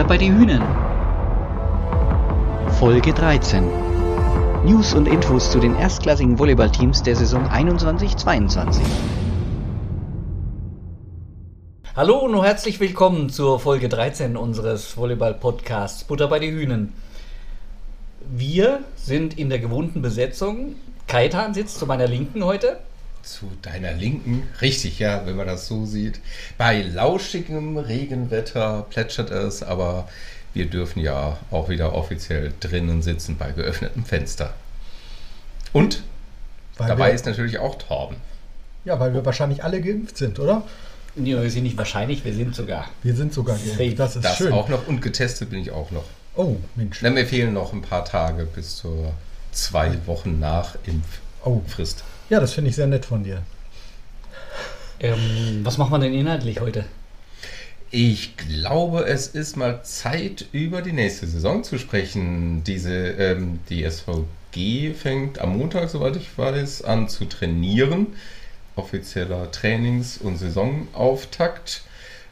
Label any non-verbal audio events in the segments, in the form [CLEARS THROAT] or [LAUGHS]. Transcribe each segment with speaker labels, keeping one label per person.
Speaker 1: Butter bei die Hühnen. Folge 13. News und Infos zu den erstklassigen Volleyballteams der Saison 21-22.
Speaker 2: Hallo und herzlich willkommen zur Folge 13 unseres Volleyball-Podcasts Butter bei die Hühnen. Wir sind in der gewohnten Besetzung. Kaitan sitzt zu meiner Linken heute.
Speaker 3: Zu deiner Linken, richtig, ja, wenn man das so sieht. Bei lauschigem Regenwetter plätschert es, aber wir dürfen ja auch wieder offiziell drinnen sitzen bei geöffnetem Fenster. Und
Speaker 4: Weil
Speaker 3: dabei
Speaker 4: wir,
Speaker 3: ist natürlich auch Torben.
Speaker 4: ja, weil wir wahrscheinlich alle geimpft sind, oder?
Speaker 2: Nee, wir sind nicht wahrscheinlich, wir sind sogar.
Speaker 4: Wir sind sogar geimpft. Das ist
Speaker 3: Das
Speaker 4: schön.
Speaker 3: auch noch und getestet bin ich auch noch.
Speaker 4: Oh, Mensch.
Speaker 3: Na, mir fehlen noch ein paar Tage bis zur zwei Wochen nach
Speaker 4: Oh,
Speaker 3: Impffrist.
Speaker 4: Ja, das finde ich sehr nett von dir.
Speaker 2: Ähm, was machen wir denn inhaltlich heute?
Speaker 3: Ich glaube, es ist mal Zeit, über die nächste Saison zu sprechen. Diese, ähm, die SVG fängt am Montag, soweit ich weiß, an zu trainieren. Offizieller Trainings- und Saisonauftakt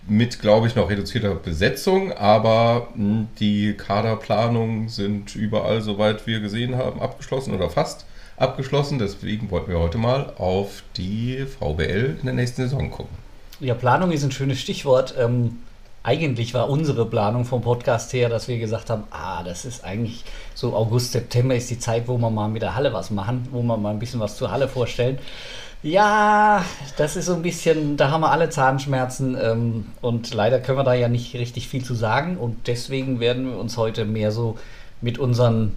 Speaker 3: mit, glaube ich, noch reduzierter Besetzung, aber mh, die Kaderplanungen sind überall, soweit wir gesehen haben, abgeschlossen oder fast abgeschlossen. Deswegen wollten wir heute mal auf die VBL in der nächsten Saison gucken.
Speaker 2: Ja, Planung ist ein schönes Stichwort. Ähm, eigentlich war unsere Planung vom Podcast her, dass wir gesagt haben, ah, das ist eigentlich so August, September ist die Zeit, wo wir mal mit der Halle was machen, wo wir mal ein bisschen was zur Halle vorstellen. Ja, das ist so ein bisschen, da haben wir alle Zahnschmerzen ähm, und leider können wir da ja nicht richtig viel zu sagen und deswegen werden wir uns heute mehr so mit unseren,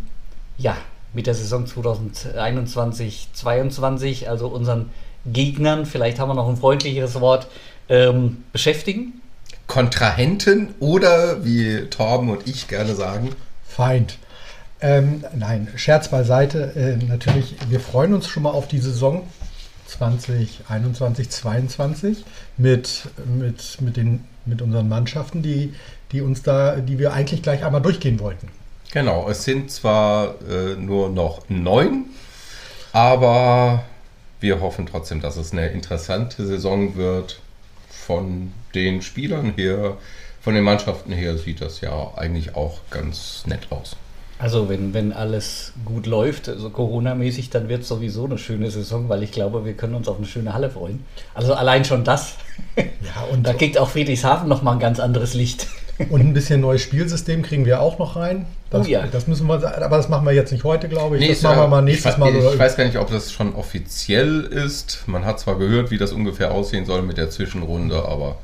Speaker 2: ja, mit der Saison 2021, 22, also unseren Gegnern, vielleicht haben wir noch ein freundlicheres Wort, ähm, beschäftigen.
Speaker 3: Kontrahenten oder wie Torben und ich gerne sagen,
Speaker 4: Feind. Ähm, nein, Scherz beiseite. Äh, natürlich, wir freuen uns schon mal auf die Saison 2021, 22 mit, mit, mit, den, mit unseren Mannschaften, die, die uns da, die wir eigentlich gleich einmal durchgehen wollten.
Speaker 3: Genau, es sind zwar äh, nur noch neun, aber wir hoffen trotzdem, dass es eine interessante Saison wird. Von den Spielern her, von den Mannschaften her sieht das ja eigentlich auch ganz nett aus.
Speaker 2: Also wenn, wenn alles gut läuft, also Corona-mäßig, dann wird es sowieso eine schöne Saison, weil ich glaube, wir können uns auf eine schöne Halle freuen. Also allein schon das.
Speaker 4: Ja, und,
Speaker 2: Da kriegt auch Friedrichshafen nochmal ein ganz anderes Licht.
Speaker 4: Und ein bisschen neues Spielsystem kriegen wir auch noch rein. Das,
Speaker 2: Oh ja.
Speaker 4: das müssen wir, aber das machen wir jetzt nicht heute, glaube ich. das
Speaker 3: ist
Speaker 4: machen wir mal nächstes
Speaker 3: ich,
Speaker 4: Mal.
Speaker 3: Ich weiß gar nicht, ob das schon offiziell ist. Man hat zwar gehört, wie das ungefähr aussehen soll mit der Zwischenrunde, aber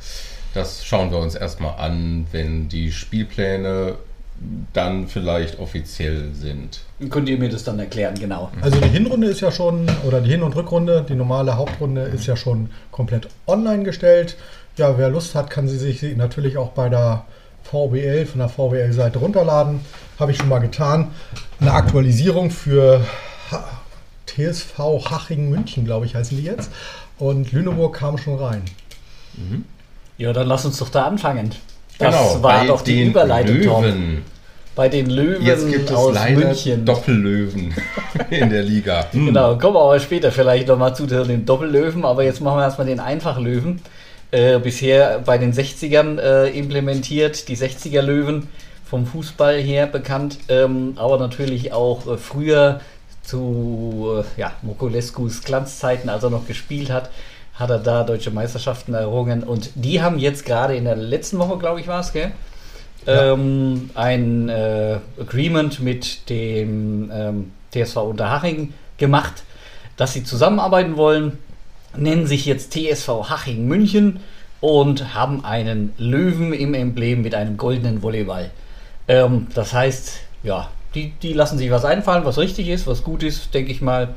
Speaker 3: das schauen wir uns erstmal an, wenn die Spielpläne dann vielleicht offiziell sind.
Speaker 2: Könnt ihr mir das dann erklären, genau.
Speaker 4: Also die Hinrunde ist ja schon, oder die Hin- und Rückrunde, die normale Hauptrunde ist ja schon komplett online gestellt. Ja, wer Lust hat, kann sie sich natürlich auch bei der VBL, von der VBL-Seite runterladen. Habe ich schon mal getan. Eine Aktualisierung für TSV Haching München, glaube ich, heißen die jetzt. Und Lüneburg kam schon rein.
Speaker 2: Ja, dann lass uns doch da anfangen. Das
Speaker 3: Genau,
Speaker 2: war doch die Überleitung.
Speaker 3: Löwen.
Speaker 2: Bei den Löwen
Speaker 3: Jetzt gibt es
Speaker 2: aus
Speaker 3: leider
Speaker 2: München.
Speaker 3: Doppellöwen [LAUGHS] in der Liga. Hm.
Speaker 2: Genau, kommen wir aber später vielleicht nochmal zu den Doppellöwen, aber jetzt machen wir erstmal den Einfachlöwen. Äh, bisher bei den 60ern äh, implementiert, die 60er Löwen vom Fußball her bekannt, ähm, aber natürlich auch äh, früher zu äh, ja, Mokulescus Glanzzeiten, als er noch gespielt hat, hat er da deutsche Meisterschaften errungen und die haben jetzt gerade in der letzten Woche, glaube ich, war es, gell?
Speaker 4: Ja.
Speaker 2: Ähm, ein äh, Agreement mit dem ähm, TSV Unterhaching gemacht, dass sie zusammenarbeiten wollen, nennen sich jetzt TSV Haching München und haben einen Löwen im Emblem mit einem goldenen Volleyball. Ähm, das heißt, ja, die, die lassen sich was einfallen, was richtig ist, was gut ist, denke ich mal.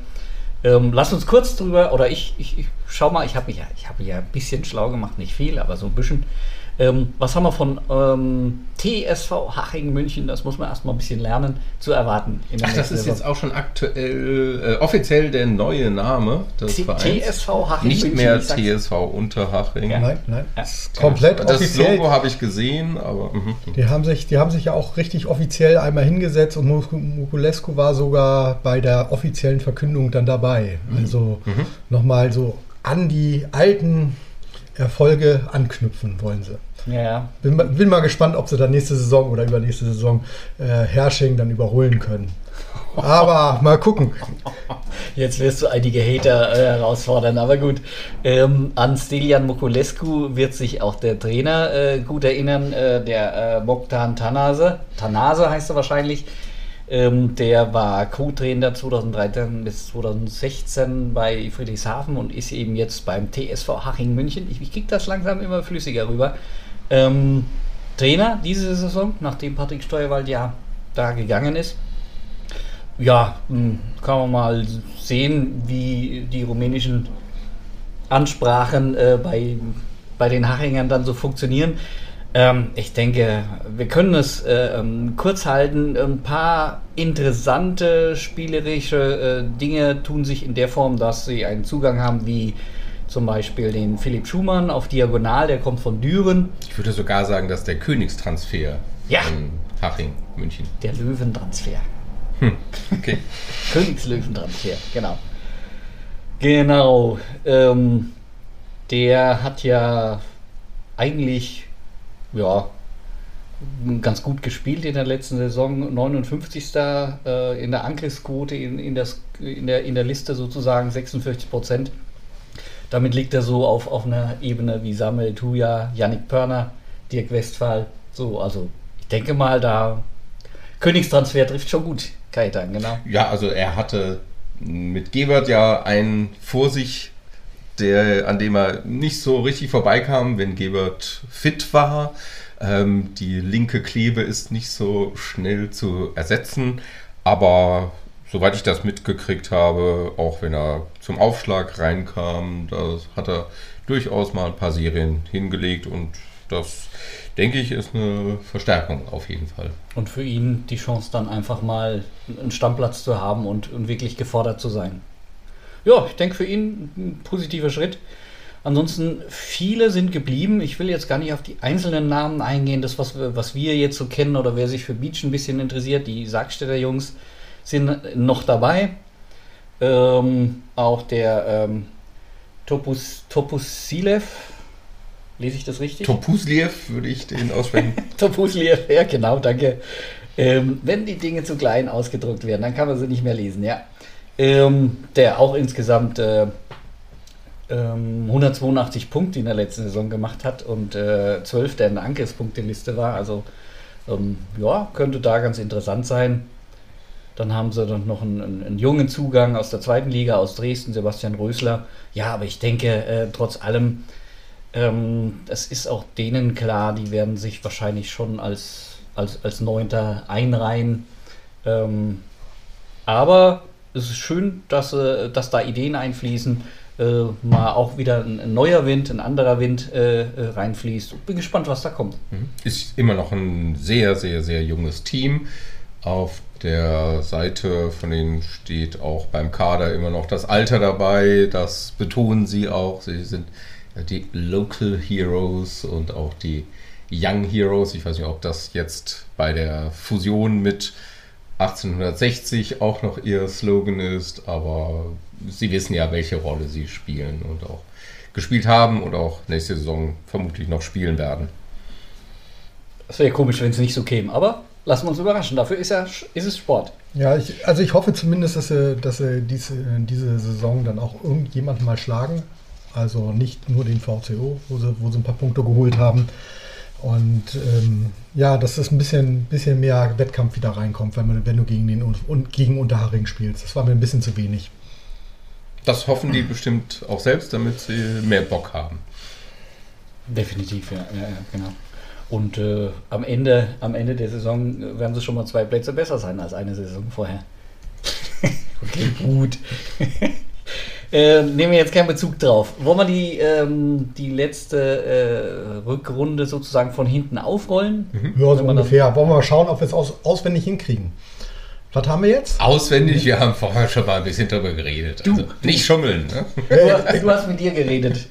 Speaker 2: Ähm, lass uns kurz drüber, oder ich, ich, ich schau mal, ich habe mich, ja, hab mich ja ein bisschen schlau gemacht, nicht viel, aber so ein bisschen. Ähm, was haben wir von ähm, TSV Haching München? Das muss man erstmal ein bisschen lernen zu erwarten.
Speaker 3: Ach, das ist jetzt
Speaker 2: Saison.
Speaker 3: auch schon aktuell, äh, offiziell der neue Name des
Speaker 2: T-
Speaker 3: Vereins.
Speaker 2: TSV Haching
Speaker 3: Nicht
Speaker 2: München,
Speaker 3: mehr. TSV Unterhaching.
Speaker 2: Ja.
Speaker 4: Nein, nein.
Speaker 2: Ja.
Speaker 4: ist komplett
Speaker 3: das
Speaker 4: offiziell.
Speaker 3: Logo habe ich gesehen, aber mhm.
Speaker 4: Die haben, sich, die haben sich ja auch richtig offiziell einmal hingesetzt und Muk- Mukulescu war sogar bei der offiziellen Verkündung dann dabei. Also nochmal so an die alten Erfolge anknüpfen wollen sie.
Speaker 2: Ja, ja.
Speaker 4: Bin, bin mal gespannt, ob sie dann nächste Saison oder übernächste Saison äh, Hersching dann überholen können. [LAUGHS] Aber mal gucken.
Speaker 2: Jetzt wirst du einige Hater äh, herausfordern, aber gut. Ähm, an Stelian Mokulescu wird sich auch der Trainer äh, gut erinnern, äh, der äh, Bogdan Tanase. Tanase heißt er wahrscheinlich. Ähm, der war Co-Trainer 2013 bis 2016 bei Friedrichshafen und ist eben jetzt beim TSV Haching München. Ich, ich kriege das langsam immer flüssiger rüber. Ähm, Trainer diese Saison, nachdem Patrick Steuerwald ja da gegangen ist. Ja, hm, kann man mal sehen, wie die rumänischen Ansprachen äh, bei, bei den Hachingern dann so funktionieren. Ähm, ich denke, wir können es äh, ähm, kurz halten. Ein paar interessante spielerische äh, Dinge tun sich in der Form, dass sie einen Zugang haben wie zum Beispiel den Philipp Schumann auf Diagonal, der kommt von Düren.
Speaker 3: Ich würde sogar sagen, dass der Königstransfer
Speaker 2: Ja.
Speaker 3: in Haching, München.
Speaker 2: Der Löwentransfer.
Speaker 3: Okay. [LAUGHS]
Speaker 2: Königslöwentransfer, genau. Genau. Ähm, der hat ja eigentlich ja ganz gut gespielt in der letzten Saison. 59. Äh, in der Angriffsquote in, in, das, in, der, in der Liste sozusagen 46 Prozent. Damit liegt er so auf, auf einer Ebene wie Samuel Tuya, Yannick Pörner, Dirk Westphal. So, also ich denke mal, da Königstransfer trifft schon gut, Kaitan, genau.
Speaker 3: Ja, also er hatte mit Gebert ja einen vor sich, der, an dem er nicht so richtig vorbeikam, wenn Gebert fit war. Ähm, die linke Klebe ist nicht so schnell zu ersetzen, aber soweit ich das mitgekriegt habe, auch wenn er zum Aufschlag reinkam, da hat er durchaus mal ein paar Serien hingelegt und das, denke ich, ist eine Verstärkung auf jeden Fall.
Speaker 2: Und für ihn die Chance dann einfach mal einen Stammplatz zu haben und, und wirklich gefordert zu sein. Ja, ich denke für ihn ein positiver Schritt. Ansonsten, viele sind geblieben. Ich will jetzt gar nicht auf die einzelnen Namen eingehen. Das, was wir, was wir jetzt so kennen oder wer sich für Beach ein bisschen interessiert, die Sargstädter Jungs sind noch dabei. Ähm, auch der ähm, Topus, Topusilev, lese ich das richtig?
Speaker 3: Topusliev würde ich den aussprechen. [LAUGHS]
Speaker 2: Topusliev, ja genau, danke. Ähm, wenn die Dinge zu klein ausgedruckt werden, dann kann man sie nicht mehr lesen, ja. Ähm, der auch insgesamt äh, ähm, 182 Punkte in der letzten Saison gemacht hat und äh, 12. in der Angriffspunkteliste war. Also ähm, ja, könnte da ganz interessant sein. Dann haben sie dann noch einen, einen, einen jungen Zugang aus der zweiten Liga aus Dresden, Sebastian Rösler. Ja, aber ich denke, äh, trotz allem, ähm, das ist auch denen klar, die werden sich wahrscheinlich schon als, als, als Neunter einreihen. Ähm, aber es ist schön, dass, äh, dass da Ideen einfließen, äh, mal auch wieder ein, ein, neuer Wind, ein anderer Wind äh, reinfließt. Bin gespannt, was da kommt.
Speaker 3: Ist immer noch ein sehr, sehr, sehr junges Team. Auf der Seite von denen steht auch beim Kader immer noch das Alter dabei. Das betonen sie auch. Sie sind die Local Heroes und auch die Young Heroes. Ich weiß nicht, ob das jetzt bei der Fusion mit 1860 auch noch ihr Slogan ist, aber sie wissen ja, welche Rolle sie spielen und auch gespielt haben und auch nächste Saison vermutlich noch spielen werden.
Speaker 2: Das wäre komisch, wenn es nicht so käme, aber lassen wir uns überraschen. Dafür ist, ja, ist es Sport.
Speaker 4: Ja, ich, also ich hoffe zumindest, dass sie, dass sie diese, diese Saison dann auch irgendjemanden mal schlagen. Also nicht nur den VCO, wo sie, wo sie ein paar Punkte geholt haben. Und ähm, ja, dass es ein bisschen, bisschen mehr Wettkampf wieder reinkommt, wenn, man, wenn du gegen, den, und, gegen Unterharing spielst. Das war mir ein bisschen zu wenig.
Speaker 3: Das hoffen die bestimmt auch selbst, damit sie mehr Bock haben.
Speaker 2: Definitiv, ja, ja, ja genau. Und äh, am, Ende, am Ende der Saison werden sie schon mal zwei Plätze besser sein als eine Saison vorher. [LAUGHS] okay, gut. [LAUGHS] äh, nehmen wir jetzt keinen Bezug drauf. Wollen wir die, ähm, die letzte äh, Rückrunde sozusagen von hinten aufrollen?
Speaker 4: Mhm. Ja, so ungefähr. Wollen wir mal schauen, ob wir es aus, auswendig hinkriegen. Was haben wir jetzt?
Speaker 3: Auswendig, wir haben vorher schon mal ein bisschen drüber geredet.
Speaker 2: Du,
Speaker 3: also nicht schummeln. Ne?
Speaker 2: Du, du, hast mit dir geredet.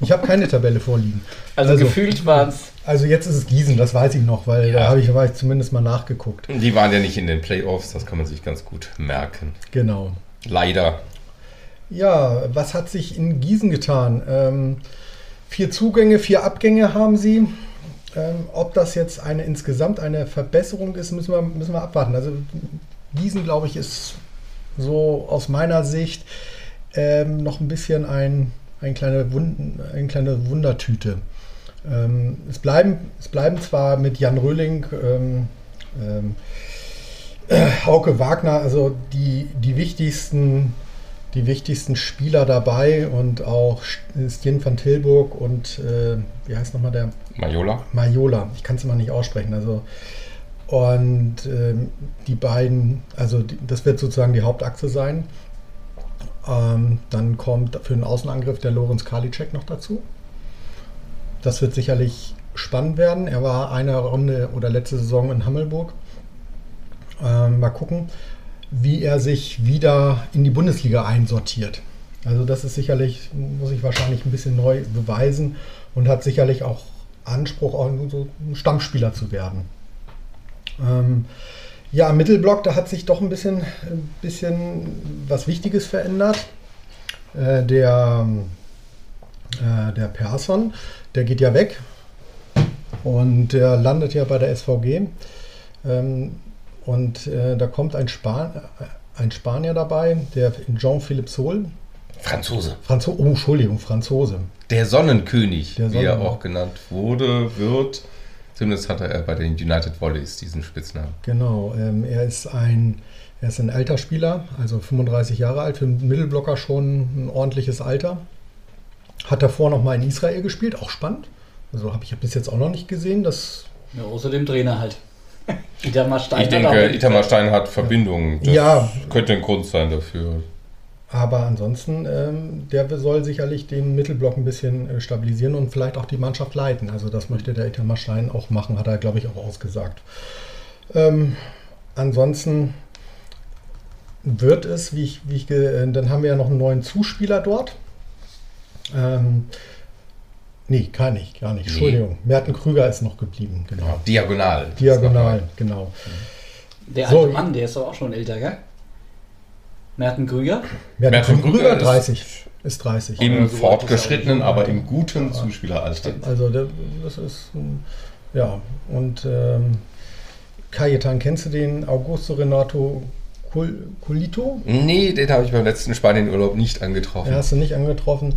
Speaker 4: Ich habe keine Tabelle vorliegen.
Speaker 2: Also, also gefühlt waren es.
Speaker 4: Also jetzt ist es Gießen, das weiß ich noch, weil ja. da habe ich, ich zumindest mal nachgeguckt.
Speaker 3: Die waren ja nicht in den Playoffs, das kann man sich ganz gut merken.
Speaker 4: Genau.
Speaker 3: Leider.
Speaker 4: Ja, was hat sich in Gießen getan? Ähm, Vier Zugänge, vier Abgänge haben sie. Ähm, ob das jetzt eine insgesamt eine Verbesserung ist, müssen wir, müssen wir abwarten. Also diesen, glaube ich, ist so aus meiner Sicht ähm, noch ein bisschen ein, ein kleine, Wund, eine kleine Wundertüte. Ähm, es, bleiben, es bleiben zwar mit Jan Röhling, ähm, ähm, äh, Hauke Wagner, also die, die wichtigsten die wichtigsten Spieler dabei und auch Stien van Tilburg und äh, wie heißt nochmal der?
Speaker 3: Majola.
Speaker 4: Majola, ich kann es immer nicht aussprechen. Also und ähm, die beiden, also die, das wird sozusagen die Hauptachse sein. Ähm, dann kommt für den Außenangriff der Lorenz Karliczek noch dazu. Das wird sicherlich spannend werden. Er war eine Runde oder letzte Saison in Hammelburg. Ähm, mal gucken wie er sich wieder in die Bundesliga einsortiert. Also das ist sicherlich, muss ich wahrscheinlich ein bisschen neu beweisen und hat sicherlich auch Anspruch, auch so ein Stammspieler zu werden. Ähm, ja, im Mittelblock, da hat sich doch ein bisschen, ein bisschen was Wichtiges verändert. Äh, der, äh, der Persson, der geht ja weg und der landet ja bei der SVG. Ähm, und äh, da kommt ein, Span ein Spanier dabei, der Jean-Philippe Sol.
Speaker 3: Franzose.
Speaker 4: Franzo oh, Entschuldigung, Franzose.
Speaker 3: Der Sonnenkönig,
Speaker 4: Der
Speaker 3: wie er
Speaker 4: Sonnen-
Speaker 3: auch genannt wurde, wird. Zumindest hatte er bei den United Volleys diesen Spitznamen.
Speaker 4: Genau, ähm, er ist ein er ist ein alter Spieler, also 35 Jahre alt, für einen Mittelblocker schon ein ordentliches Alter. Hat davor noch mal in Israel gespielt, auch spannend. Also habe ich bis jetzt auch noch nicht gesehen, dass
Speaker 2: Ja, außer dem Trainer halt. Itamar Stein.
Speaker 3: Ich
Speaker 2: hat
Speaker 3: denke, Itamar Stein hat Verbindungen. Das
Speaker 4: Ja.
Speaker 3: könnte ein Grund sein dafür.
Speaker 4: Aber ansonsten, ähm, der soll sicherlich den Mittelblock ein bisschen äh, stabilisieren und vielleicht auch die Mannschaft leiten. Also das möchte der Itamar Stein auch machen, hat er, glaube ich, auch ausgesagt. Ähm, ansonsten wird es, wie ich, wie ich ge- äh, dann haben wir ja noch einen neuen Zuspieler dort. Ähm, nee, gar nicht, gar nicht.
Speaker 3: Nee.
Speaker 4: Entschuldigung. Merten Krüger ist noch geblieben, genau.
Speaker 3: Ja, diagonal.
Speaker 4: Diagonal, genau.
Speaker 2: Der
Speaker 4: So.
Speaker 2: alte Mann, der ist doch auch schon älter, gell? Merten Krüger.
Speaker 4: Merten,
Speaker 3: Merten
Speaker 4: Krüger,
Speaker 3: Krüger ist-
Speaker 4: 30, ist 30.
Speaker 3: Im
Speaker 2: Also so
Speaker 3: fortgeschrittenen, aber im guten Zuspieleralter.
Speaker 4: Also der, das ist ja und ähm, Cayetan, kennst du den Augusto Renato Col- Colito?
Speaker 3: Nee, den habe ich beim letzten Spanienurlaub nicht angetroffen.
Speaker 4: Den hast du nicht angetroffen.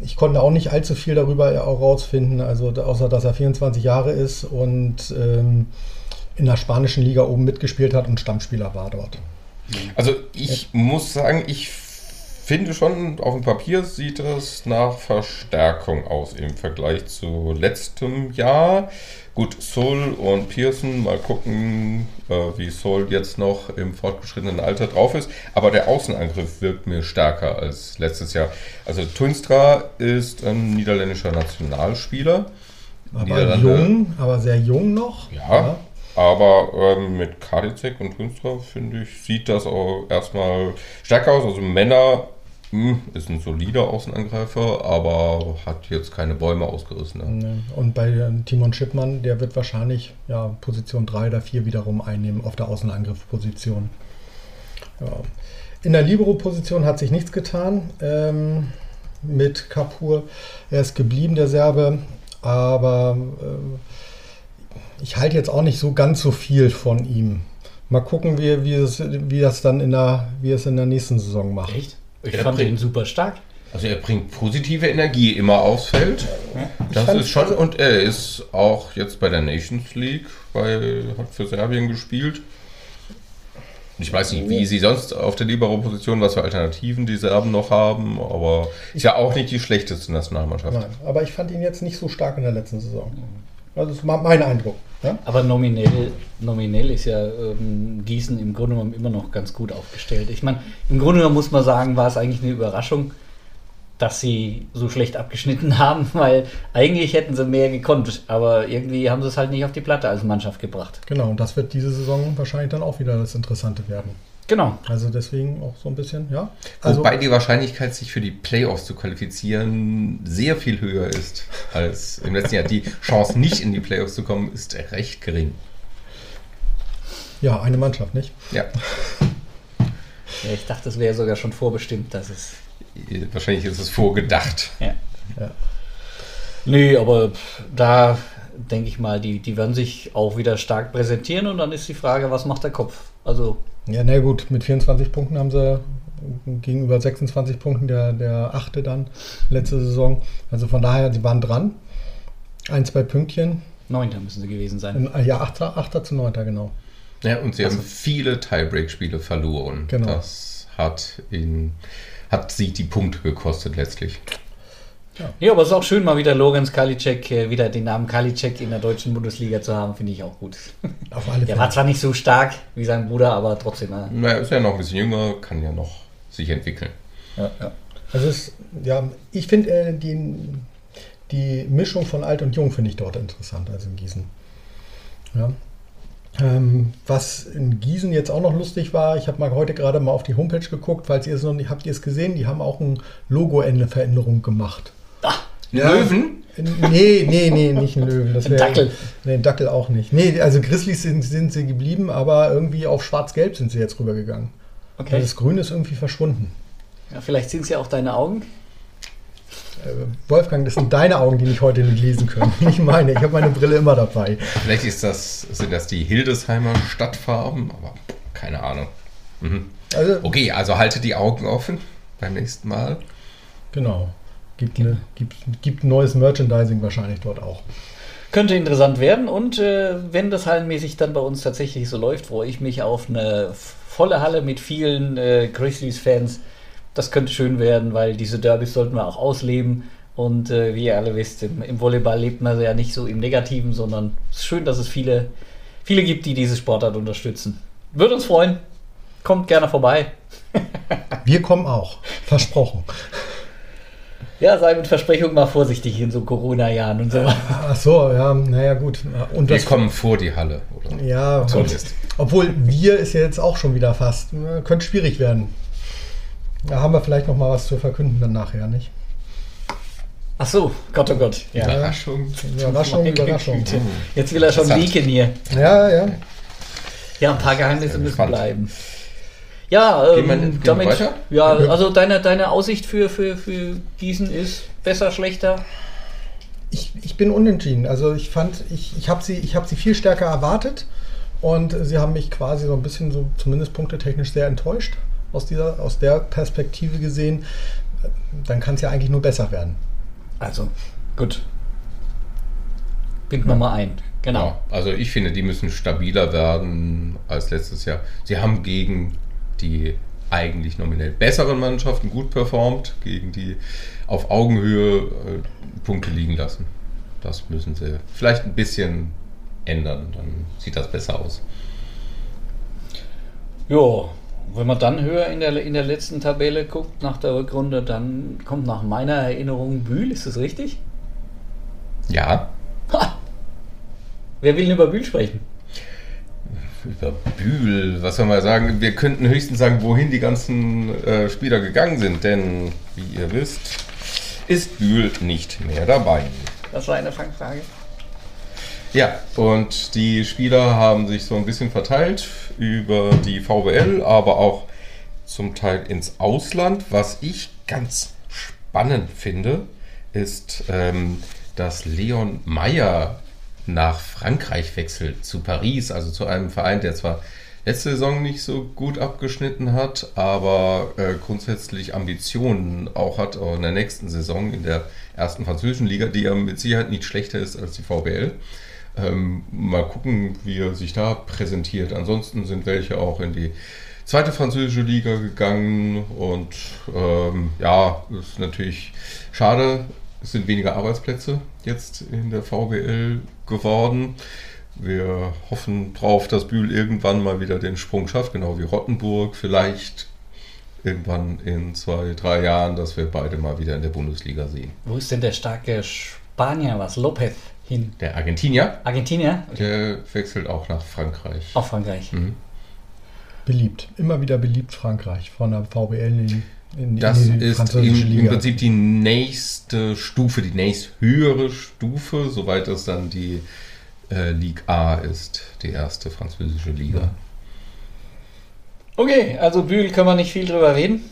Speaker 4: Ich konnte auch nicht allzu viel darüber auch rausfinden, also außer dass er 24 Jahre ist und ähm, in der spanischen Liga oben mitgespielt hat und Stammspieler war dort.
Speaker 3: Also ich muss sagen, ich finde schon, auf dem Papier sieht das nach Verstärkung aus im Vergleich zu letztem Jahr. Gut, Sol und Pearson, mal gucken, äh, wie Sol jetzt noch im fortgeschrittenen Alter drauf ist. Aber der Außenangriff wirkt mir stärker als letztes Jahr. Also Tuinstra ist ein niederländischer Nationalspieler.
Speaker 4: Aber jung, aber sehr jung noch.
Speaker 3: Ja, aber ähm, mit Kadizek und Tunstra, finde ich, sieht das auch erstmal stärker aus. Also Männer ist ein solider Außenangreifer, aber hat jetzt keine Bäume ausgerissen. Ne?
Speaker 4: Und bei äh, Timon Schippmann, der wird wahrscheinlich ja, Position 3 oder 4 wiederum einnehmen auf der Außenangriffposition. Ja. In der Libero-Position hat sich nichts getan ähm, mit Kapur. Er ist geblieben, der Serbe, aber ähm, ich halte jetzt auch nicht so ganz so viel von ihm. Mal gucken, wie, wie, es, wie das dann in der, wie es in der nächsten Saison macht.
Speaker 2: Echt? Ich
Speaker 3: Ja,
Speaker 2: fand
Speaker 3: bringt-
Speaker 2: den super stark.
Speaker 3: Also er bringt positive Energie immer aufs Feld. Das ist schon, und er ist auch jetzt bei der Nations League, weil hat für Serbien gespielt. Ich weiß nicht, wie sie sonst auf der Libero-Position, was für Alternativen die Serben noch haben, aber ist ja auch nicht die schlechteste Nationalmannschaft.
Speaker 4: Nein, aber ich fand ihn jetzt nicht so stark in der letzten Saison. Also das ist mein Eindruck. Ja?
Speaker 2: Aber nominell, nominell ist ja ähm, Gießen im Grunde genommen immer noch ganz gut aufgestellt. Ich meine, im Grunde genommen muss man sagen, war es eigentlich eine Überraschung, dass sie so schlecht abgeschnitten [LAUGHS] haben, weil eigentlich hätten sie mehr gekonnt, aber irgendwie haben sie es halt nicht auf die Platte als Mannschaft gebracht.
Speaker 4: Genau, und das wird diese Saison wahrscheinlich dann auch wieder das Interessante werden.
Speaker 2: Genau.
Speaker 4: Also deswegen auch so ein bisschen, ja. Also
Speaker 3: Wobei die Wahrscheinlichkeit, sich für die Playoffs zu qualifizieren, sehr viel höher ist als im letzten Jahr. Die Chance, nicht in die Playoffs zu kommen, ist recht gering.
Speaker 4: ja, eine Mannschaft, nicht?
Speaker 3: Ja,
Speaker 2: Ja, ich dachte, es wäre sogar schon vorbestimmt, dass es.
Speaker 3: wahrscheinlich ist es vorgedacht.
Speaker 2: Ja. Nee, aber da denke ich mal, die, die werden sich auch wieder stark präsentieren und dann ist die Frage, was macht der Kopf? Also,
Speaker 4: Ja, na gut, mit 24 Punkten haben sie gegenüber 26 Punkten der, der achte dann letzte Saison. Also von daher, sie waren dran. Ein, zwei Pünktchen.
Speaker 2: Neunter müssen sie gewesen sein.
Speaker 4: In, ja, 8. 8. zu 9. genau.
Speaker 3: Ja, und sie
Speaker 2: Also-
Speaker 3: haben viele Tiebreak-Spiele verloren.
Speaker 4: Genau.
Speaker 3: Das hat ihn, hat sie die Punkte gekostet letztlich.
Speaker 2: Ja, aber es ist auch schön, mal wieder Lorenz Kalicek, äh, wieder den Namen Kalicek in der deutschen Bundesliga zu haben, finde ich auch gut.
Speaker 4: Auf alle
Speaker 2: Er war zwar nicht so stark wie sein Bruder, aber trotzdem. Äh,
Speaker 3: Na, er ist ja noch ein bisschen jünger, kann ja noch sich entwickeln.
Speaker 2: ja, ja.
Speaker 4: Also es, ja, ich finde äh, die, die Mischung von alt und jung finde ich dort interessant, also in Gießen. Ja. Ähm, was in Gießen jetzt auch noch lustig war, ich habe mal heute gerade mal auf die Homepage geguckt, falls ihr es noch nicht habt, ihr es gesehen, die haben auch ein Logo-Ende-Veränderung gemacht.
Speaker 3: Löwen?
Speaker 4: Nee, nee, nee, nicht ein Löwen. Das
Speaker 2: Ein Dackel.
Speaker 4: Nee, ein Dackel auch nicht. Nee, also Grizzlies sind, sind sie geblieben, aber irgendwie auf schwarz-gelb sind sie jetzt rübergegangen.
Speaker 2: Okay.
Speaker 4: Also das Grün ist irgendwie verschwunden.
Speaker 2: Ja, vielleicht sind es ja auch deine Augen.
Speaker 4: Äh, Wolfgang, das sind deine Augen, die mich heute nicht lesen können, [LAUGHS] nicht meine. Ich habe meine Brille immer dabei.
Speaker 3: Vielleicht ist das, sind das die Hildesheimer Stadtfarben, aber keine Ahnung. Mhm.
Speaker 4: Also,
Speaker 3: Okay, also halte die Augen offen beim nächsten Mal.
Speaker 4: genau. Gibt, eine, gibt, gibt neues Merchandising wahrscheinlich dort auch.
Speaker 2: Könnte interessant werden und äh, wenn das hallenmäßig dann bei uns tatsächlich so läuft, freue ich mich auf eine volle Halle mit vielen äh, Grizzlies-Fans. Das könnte schön werden, weil diese Derbys sollten wir auch ausleben. Und äh, wie ihr alle wisst, im, im Volleyball lebt man ja nicht so im Negativen, sondern es ist schön, dass es viele, viele gibt, die diese Sportart unterstützen. Würde uns freuen. Kommt gerne vorbei.
Speaker 4: Wir kommen auch. Versprochen.
Speaker 2: Ja, sei mit Versprechung mal vorsichtig in so Corona-Jahren und so.
Speaker 4: Ach so, ja, naja, gut. Und
Speaker 3: Wir
Speaker 4: das,
Speaker 3: kommen vor die Halle. Oder?
Speaker 4: ja,
Speaker 3: Zumindest.
Speaker 4: obwohl wir ist ja jetzt auch schon wieder fast. Äh, Könnte schwierig werden. Da haben wir vielleicht noch mal was zu verkünden dann nachher, nicht?
Speaker 2: Ach so, Gott, oh Gott. Ja.
Speaker 3: Überraschung.
Speaker 4: Überraschung, Überraschung. [LAUGHS]
Speaker 2: Jetzt will er schon leaken hier.
Speaker 4: Ja, ja.
Speaker 2: Ja, ein paar Geheimnisse müssen bleiben. Ja,
Speaker 3: Gehen
Speaker 2: ähm,
Speaker 3: wir-
Speaker 2: damit.
Speaker 3: weiter?
Speaker 2: Ja, also deine, deine Aussicht für, für, für Gießen ist besser, schlechter?
Speaker 4: Ich, ich bin unentschieden. Also ich fand, ich, ich habe sie, ich hab sie viel stärker erwartet und sie haben mich quasi so ein bisschen so zumindest punktetechnisch sehr enttäuscht aus, dieser, aus der Perspektive gesehen. Dann kann es ja eigentlich nur besser werden.
Speaker 2: Also, gut. Binden wir mal ein. Genau.
Speaker 3: Ja, also ich finde, die müssen stabiler werden als letztes Jahr. Sie haben gegen die eigentlich nominell besseren Mannschaften gut performt, gegen die auf Augenhöhe äh, Punkte liegen lassen. Das müssen sie vielleicht ein bisschen ändern, dann sieht das besser aus.
Speaker 2: Ja, wenn man dann höher in der, in der letzten Tabelle guckt, nach der Rückrunde, dann kommt nach meiner Erinnerung Bühl, ist das richtig?
Speaker 3: Ja,
Speaker 2: Wer will denn über Bühl sprechen?
Speaker 3: Über Bühl, was soll man sagen? Wir könnten höchstens sagen, wohin die ganzen äh, Spieler gegangen sind, denn wie ihr wisst, ist Bühl nicht mehr dabei.
Speaker 2: Das war eine Fangfrage.
Speaker 3: Ja, und die Spieler haben sich so ein bisschen verteilt über die VWL, aber auch zum Teil ins Ausland. Was ich ganz spannend finde, ist, ähm, dass Leon Meyer nach Frankreich wechselt, zu Paris, also zu einem Verein, der zwar letzte Saison nicht so gut abgeschnitten hat, aber äh, grundsätzlich Ambitionen auch hat auch in der nächsten Saison in der ersten französischen Liga, die ja mit Sicherheit nicht schlechter ist als die VBL. Ähm, mal gucken, wie er sich da präsentiert. Ansonsten sind welche auch in die zweite französische Liga gegangen und ähm, ja, ist natürlich schade. Es sind weniger Arbeitsplätze jetzt in der VBL geworden. Wir hoffen drauf, dass Bühl irgendwann mal wieder den Sprung schafft, genau wie Rottenburg. Vielleicht irgendwann in zwei, drei Jahren, dass wir beide mal wieder in der Bundesliga sehen.
Speaker 2: Wo ist denn der starke Spanier, was? Lopez hin?
Speaker 3: Der Argentinier,
Speaker 2: Argentinier? Okay.
Speaker 3: der wechselt auch nach Frankreich.
Speaker 2: Auf Frankreich.
Speaker 3: Mhm.
Speaker 4: Beliebt. Immer wieder beliebt Frankreich von der VBL in, in,
Speaker 3: Das
Speaker 4: in die
Speaker 3: ist im, im
Speaker 4: Liga.
Speaker 3: Prinzip die nächste Stufe, die nächsthöhere Stufe, soweit es dann die äh, Ligue A ist, die erste französische Liga.
Speaker 2: Okay, also Bühl können wir nicht viel drüber reden.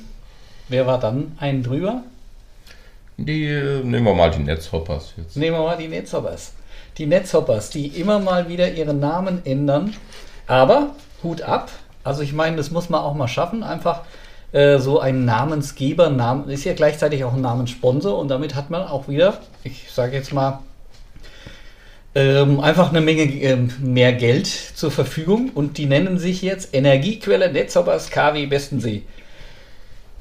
Speaker 2: Wer war dann ein drüber?
Speaker 3: Die äh, nehmen wir mal die Netzhoppers jetzt.
Speaker 2: Nehmen wir mal die Netzhoppers. Die Netzhoppers, die immer mal wieder ihren Namen ändern. Aber Hut ab. Also ich meine, das muss man auch mal schaffen. Einfach äh, so ein Namensgeber, Namen, ist ja gleichzeitig auch ein Namenssponsor und damit hat man auch wieder, ich sage jetzt mal, ähm, einfach eine Menge ähm, mehr Geld zur Verfügung und die nennen sich jetzt Energiequelle Netzhoppers KW Bestensee.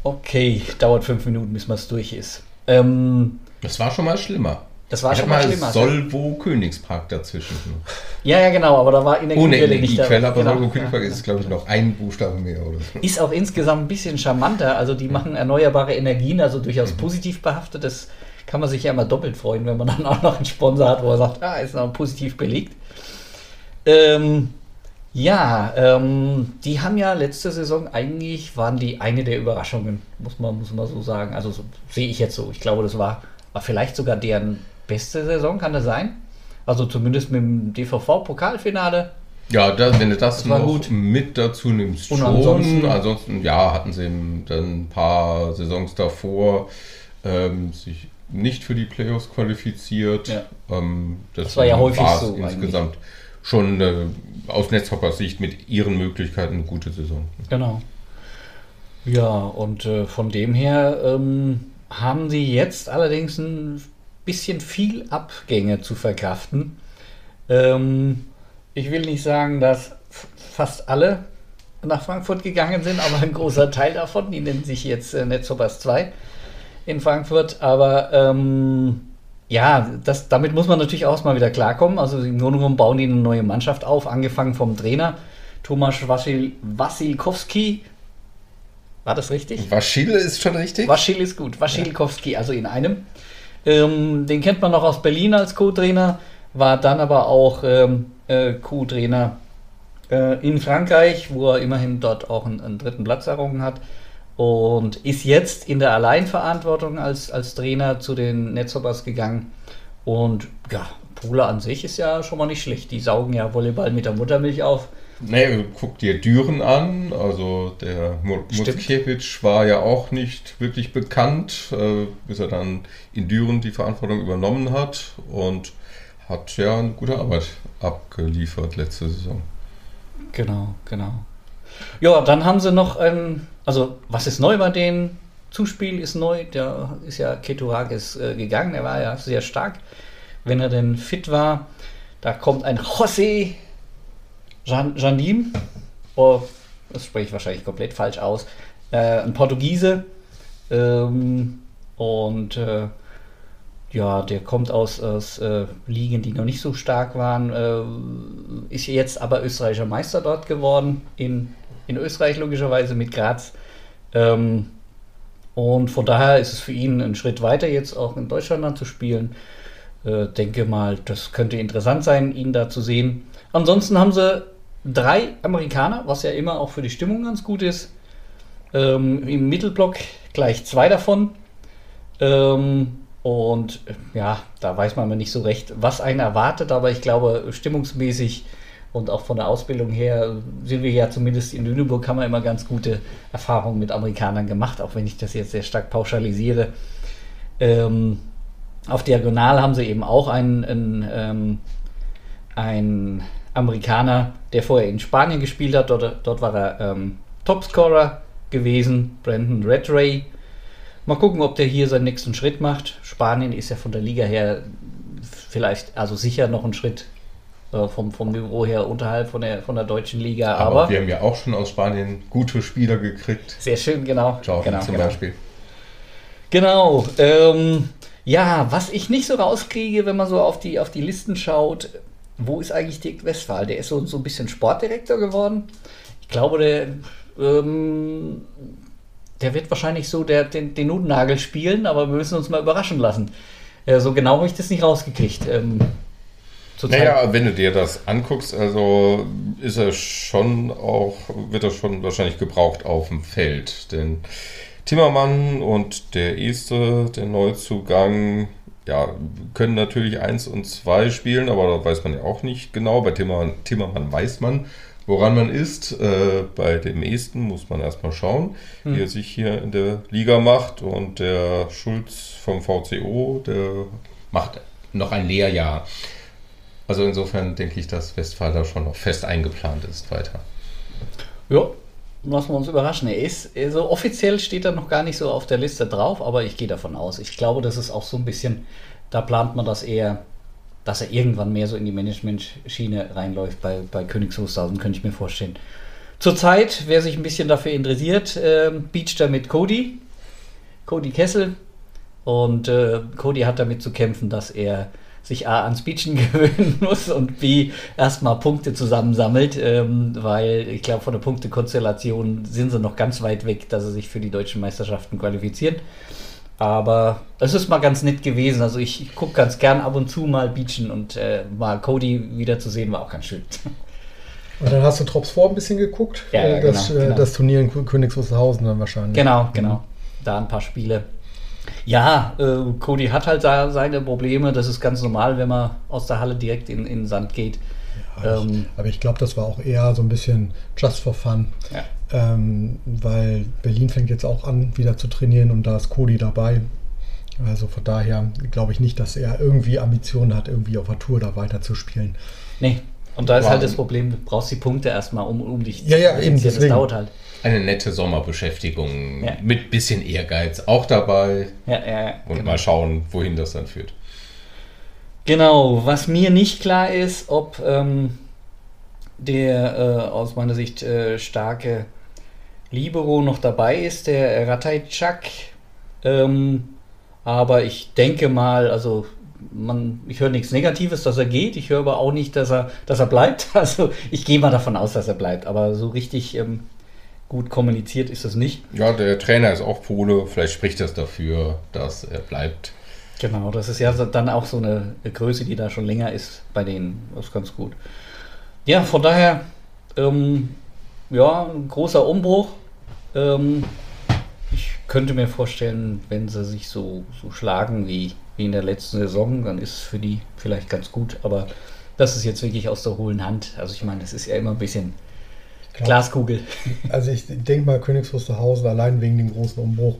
Speaker 2: Okay, dauert fünf Minuten, bis man es durch ist. Ähm,
Speaker 3: Das war schon mal schlimmer.
Speaker 2: Das war
Speaker 3: Ich
Speaker 2: schon mal schlimmer.
Speaker 3: Solvo Königspark dazwischen.
Speaker 2: Ja, ja, genau, aber da war
Speaker 3: Ohne
Speaker 2: Energiequelle nicht
Speaker 3: Energiequelle, aber
Speaker 2: Genau.
Speaker 3: Solvo Königspark ist, glaube ich, noch ein Buchstabe mehr oder so.
Speaker 2: Ist auch insgesamt ein bisschen charmanter. Also die machen erneuerbare Energien, also durchaus
Speaker 3: Mhm.
Speaker 2: positiv behaftet. Das kann man sich ja immer doppelt freuen, wenn man [LAUGHS] dann auch noch einen Sponsor hat, wo er sagt, ah, ist noch positiv belegt. Ähm, ja, ähm, die haben ja letzte Saison eigentlich, waren die eine der Überraschungen, muss man, muss man so sagen. Also so, sehe ich jetzt so. Ich glaube, das war, war vielleicht sogar deren beste Saison, kann das sein? Also zumindest mit dem DVV-Pokalfinale.
Speaker 3: Ja, da, wenn du das,
Speaker 2: Das
Speaker 3: noch
Speaker 2: gut.
Speaker 3: mit dazu nimmst,
Speaker 2: Und
Speaker 3: schon.
Speaker 2: ansonsten-
Speaker 3: Ansonsten, ja, hatten sie dann ein paar Saisons davor ähm, sich nicht für die Playoffs qualifiziert.
Speaker 2: Ja.
Speaker 3: Ähm,
Speaker 2: Das war ja häufig so
Speaker 3: insgesamt schon äh, aus Netzhoppers Sicht mit ihren Möglichkeiten eine gute Saison.
Speaker 2: Genau. Ja, und äh, von dem her ähm, haben sie jetzt allerdings ein bisschen viel Abgänge zu verkraften. Ähm, ich will nicht sagen, dass fast alle nach Frankfurt gegangen sind, aber ein großer Teil davon, die nennen sich jetzt äh, Netzhoppers 2 in Frankfurt, aber ähm, ja, das, damit muss man natürlich auch mal wieder klarkommen. Also im Grunde genommen bauen die eine neue Mannschaft auf, angefangen vom Trainer Tomasz Wasil Wasilkowski. War das richtig?
Speaker 3: Waschille ist schon richtig?
Speaker 2: Waschil ist gut. Waschilkowski, also in einem. Ähm, den kennt man noch aus Berlin als Co-Trainer, war dann aber auch ähm, äh, Co-Trainer äh, in Frankreich, wo er immerhin dort auch einen, einen dritten Platz errungen hat. Und ist jetzt in der Alleinverantwortung als, als Trainer zu den Netzhoppers gegangen. Und ja, Pula an sich ist ja schon mal nicht schlecht. Die saugen ja Volleyball mit der Muttermilch auf.
Speaker 3: Nee, guck dir Düren an. Also der Mu-
Speaker 2: Stimmt.
Speaker 3: Mutzkiewicz war ja auch nicht wirklich bekannt, äh, bis er dann in Düren die Verantwortung übernommen hat und hat ja eine gute Arbeit abgeliefert letzte Saison.
Speaker 2: Genau, genau. Ja, dann haben sie noch ein, also was ist neu bei denen? Zuspiel ist neu, der ist ja Keturakis äh, gegangen, der war ja sehr stark, wenn er denn fit war. Da kommt ein José Jan Jandim, oh, das spreche ich wahrscheinlich komplett falsch aus, äh, ein Portugiese ähm, und äh, ja, der kommt aus, aus äh, Ligen, die noch nicht so stark waren, äh, ist jetzt aber österreichischer Meister dort geworden, in, in Österreich logischerweise mit Graz. Ähm, und von daher ist es für ihn ein Schritt weiter, jetzt auch in Deutschland dann zu spielen. Äh, denke mal, das könnte interessant sein, ihn da zu sehen. Ansonsten haben sie drei Amerikaner, was ja immer auch für die Stimmung ganz gut ist. Ähm, Im Mittelblock gleich zwei davon. Ähm, und ja, da weiß man aber nicht so recht, was einen erwartet, aber ich glaube, stimmungsmäßig und auch von der Ausbildung her sind wir ja zumindest in Lüneburg, haben wir immer ganz gute Erfahrungen mit Amerikanern gemacht, auch wenn ich das jetzt sehr stark pauschalisiere. Ähm, auf Diagonal haben sie eben auch einen, einen, ähm, einen Amerikaner, der vorher in Spanien gespielt hat. Dort, dort war er ähm, Topscorer gewesen, Brandon Redray. Mal gucken, ob der hier seinen nächsten Schritt macht. Spanien ist ja von der Liga her vielleicht, also sicher noch ein Schritt äh, vom, vom Niveau her unterhalb von der, von der deutschen Liga.
Speaker 3: Aber,
Speaker 2: Aber,
Speaker 3: wir haben ja auch schon aus Spanien gute Spieler gekriegt.
Speaker 2: sehr schön, genau.
Speaker 3: Jordan
Speaker 2: genau,
Speaker 3: zum
Speaker 2: genau.
Speaker 3: Beispiel.
Speaker 2: Genau. Ähm, ja, was ich nicht so rauskriege, wenn man so auf die, auf die Listen schaut, wo ist eigentlich Dirk Westphal? Der ist so, so ein bisschen Sportdirektor geworden. Ich glaube, der, ähm, der wird wahrscheinlich so der, den, den Notnagel spielen, aber wir müssen uns mal überraschen lassen. Äh, so genau habe ich das nicht rausgekriegt. Ähm.
Speaker 3: Naja, wenn du dir das anguckst, also ist er schon auch, wird er schon wahrscheinlich gebraucht auf dem Feld. Denn Timmermann und der Este, der Neuzugang, ja, können natürlich 1 und 2 spielen, aber da weiß man ja auch nicht genau. Bei Timmermann, Timmermann weiß man, Woran man ist, äh, bei dem Esten muss man erstmal schauen,
Speaker 2: Hm.
Speaker 3: wie er sich hier in der Liga macht. Und der Schulz vom VCO, der macht noch ein Lehrjahr. Also insofern denke ich, dass Westphal da schon noch fest eingeplant ist weiter.
Speaker 2: Ja, lassen wir uns überraschen. Er ist, also offiziell steht er noch gar nicht so auf der Liste drauf, aber ich gehe davon aus. Ich glaube, das ist auch so ein bisschen, da plant man das eher, dass er irgendwann mehr so in die Management-Schiene reinläuft bei, bei Königs Wusterhausen, könnte ich mir vorstellen. Zurzeit, wer sich ein bisschen dafür interessiert, ähm, beacht er mit Cody, Cody Kessel. Und äh, Cody hat damit zu kämpfen, dass er sich A ans Beachen [LAUGHS] gewöhnen muss und B erstmal Punkte zusammensammelt, ähm, weil ich glaube, von der Punktekonstellation sind sie noch ganz weit weg, dass sie sich für die deutschen Meisterschaften qualifizieren. Aber es ist mal ganz nett gewesen. Also ich, ich gucke ganz gern ab und zu mal Beachen und äh, mal Cody wieder zu sehen, war auch ganz schön. [LAUGHS]
Speaker 4: Und dann hast du Trops vor ein bisschen geguckt.
Speaker 2: Ja, ja,
Speaker 4: Äh, das,
Speaker 2: genau,
Speaker 4: äh,
Speaker 2: genau.
Speaker 4: das Turnier in Kö- Königs Wusterhausen dann wahrscheinlich.
Speaker 2: Genau, genau. Da ein paar Spiele. Ja, äh, Cody hat halt da seine Probleme. Das ist ganz normal, wenn man aus der Halle direkt in, in den Sand geht.
Speaker 4: Aber ich,
Speaker 2: Ähm,
Speaker 4: aber ich glaube, das war auch eher so ein bisschen just for fun.
Speaker 2: Ja.
Speaker 4: Ähm, weil Berlin fängt jetzt auch an, wieder zu trainieren und da ist Cody dabei. Also von daher glaube ich nicht, dass er irgendwie Ambitionen hat, irgendwie auf der Tour da weiter zu spielen.
Speaker 2: Nee. Und da ist
Speaker 3: Wow.
Speaker 2: halt das Problem, du brauchst die Punkte erstmal, um, um dich
Speaker 4: Ja, ja, eben,
Speaker 2: qualifizieren. Das
Speaker 4: deswegen.
Speaker 2: dauert halt.
Speaker 3: Eine nette Sommerbeschäftigung
Speaker 2: Ja.
Speaker 3: mit bisschen Ehrgeiz auch dabei
Speaker 2: Ja, ja,
Speaker 3: und
Speaker 2: genau.
Speaker 3: mal schauen, wohin das dann führt.
Speaker 2: Genau, was mir nicht klar ist, ob ähm, der äh, aus meiner Sicht äh, starke Libero noch dabei ist, der Ratajczak. Ähm, aber ich denke mal, also man, ich höre nichts Negatives, dass er geht. Ich höre aber auch nicht, dass er, dass er bleibt. [LAUGHS] Also ich gehe mal davon aus, dass er bleibt. Aber so richtig ähm, gut kommuniziert ist es nicht.
Speaker 3: Ja, der Trainer ist auch Pole, vielleicht spricht das dafür, dass er bleibt.
Speaker 2: Genau, das ist ja dann auch so eine Größe, die da schon länger ist bei denen. Das ist ganz gut. Ja, von daher, ähm, ja, ein großer Umbruch. Ähm, ich könnte mir vorstellen, wenn sie sich so, so schlagen wie, wie in der letzten Saison, dann ist es für die vielleicht ganz gut. Aber das ist jetzt wirklich aus der hohlen Hand. Also ich meine, das ist ja immer ein bisschen
Speaker 4: glaub-
Speaker 2: Glaskugel.
Speaker 4: Also ich denke mal, Königs Wusterhausen allein wegen dem großen Umbruch,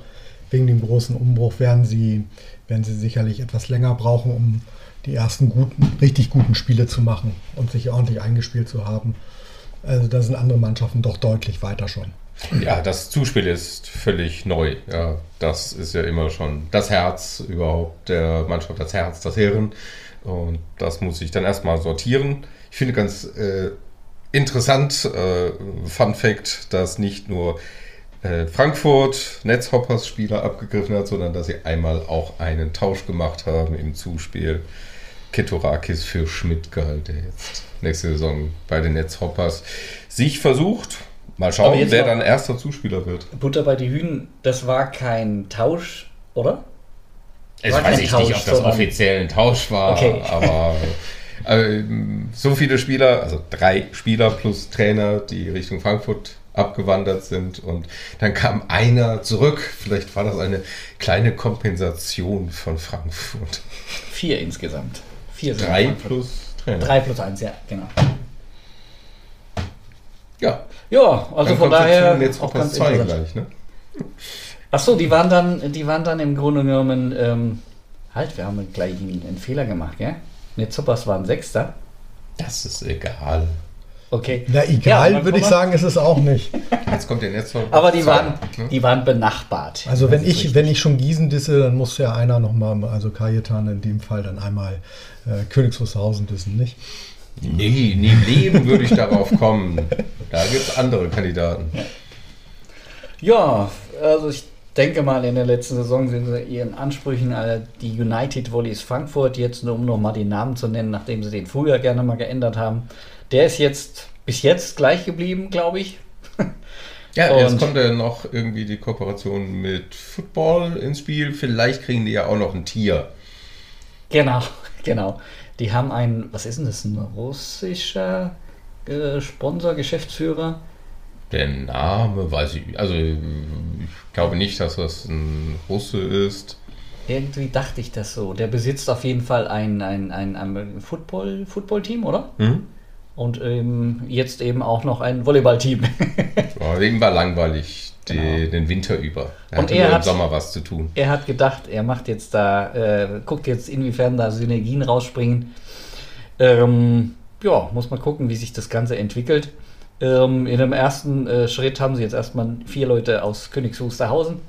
Speaker 4: wegen dem großen Umbruch werden sie, werden sie sicherlich etwas länger brauchen, um die ersten guten, richtig guten Spiele zu machen und sich ordentlich eingespielt zu haben. Also da sind andere Mannschaften doch deutlich weiter schon.
Speaker 3: Ja, das Zuspiel ist völlig neu. Ja, das ist ja immer schon das Herz überhaupt der Mannschaft, das Herz, das Hirn. Und das muss ich dann erstmal sortieren. Ich finde ganz äh, interessant, äh, Fun Fact, dass nicht nur äh, Frankfurt Netzhoppers Spieler abgegriffen hat, sondern dass sie einmal auch einen Tausch gemacht haben im Zuspiel. Ketorakis für Schmidtgeil, der jetzt nächste Saison bei den Netzhoppers sich versucht. Mal schauen, wer dann erster Zuspieler wird.
Speaker 2: Butter bei die Hühnen, das war kein Tausch, oder?
Speaker 3: Es
Speaker 2: War
Speaker 3: weiß ich
Speaker 2: Tausch,
Speaker 3: nicht, ob das offiziell ein Tausch war,
Speaker 2: Okay.
Speaker 3: aber [LAUGHS] so viele Spieler, also drei Spieler plus Trainer, die Richtung Frankfurt abgewandert sind und dann kam einer zurück. Vielleicht war das eine kleine Kompensation von Frankfurt.
Speaker 2: Vier insgesamt. Vier sind
Speaker 3: Drei plus Trainer.
Speaker 2: Drei plus eins, ja, genau.
Speaker 3: Ja,
Speaker 2: Ja, also
Speaker 3: dann
Speaker 2: von daher
Speaker 3: jetzt
Speaker 2: auch ganz
Speaker 3: zwei gleich, ne?
Speaker 2: Achso, die waren dann, die waren dann im Grunde genommen, ähm, halt, wir haben gleich einen, einen Fehler gemacht, gell? Netzoppers waren Sechster.
Speaker 3: Das ist egal.
Speaker 2: Okay.
Speaker 4: Na egal,
Speaker 2: dann
Speaker 4: würde ich sagen, ist es auch nicht. [LAUGHS]
Speaker 3: Jetzt kommt der noch.
Speaker 2: Aber die waren,
Speaker 3: ne?
Speaker 2: die waren benachbart.
Speaker 4: Also wenn ich,
Speaker 2: richtig.
Speaker 4: wenn ich schon Gießen disse, dann muss ja einer nochmal, also Kajetan in dem Fall dann einmal äh, Königs Wusterhausen dissen, nicht?
Speaker 3: Nee, nie im Leben würde ich darauf kommen. Da gibt es andere Kandidaten.
Speaker 2: Ja, also ich denke mal, in der letzten Saison sind sie ihren Ansprüchen äh, die United Volleys Frankfurt, jetzt nur um nochmal den Namen zu nennen, nachdem sie den früher gerne mal geändert haben. Der ist jetzt bis jetzt gleich geblieben, glaube ich. [LAUGHS]
Speaker 3: Ja, jetzt
Speaker 2: Und-
Speaker 3: kommt ja noch irgendwie die Kooperation mit Football ins Spiel. Vielleicht kriegen die ja auch noch ein Tier.
Speaker 2: Genau, [LAUGHS] genau. Die haben einen, was ist denn das, ein russischer äh, Sponsor, Geschäftsführer?
Speaker 3: Der Name weiß ich. Also, ich glaube nicht, dass das ein Russe ist.
Speaker 2: Irgendwie dachte ich das so. Der besitzt auf jeden Fall ein, ein, ein, ein Football, Football-Team, oder?
Speaker 3: Hm?
Speaker 2: Und ähm, jetzt eben auch noch ein Volleyballteam. [LAUGHS]
Speaker 3: War ihm war langweilig die,
Speaker 2: Genau.
Speaker 3: den Winter über. Er
Speaker 2: Und
Speaker 3: hatte
Speaker 2: er
Speaker 3: nur im
Speaker 2: hat-
Speaker 3: Sommer was zu tun.
Speaker 2: er hat gedacht, er macht jetzt da, äh, guckt jetzt, inwiefern da Synergien rausspringen. Ähm, ja, muss man gucken, wie sich das Ganze entwickelt. Ähm, in dem ersten äh, Schritt haben sie jetzt erstmal vier Leute aus Königs Wusterhausen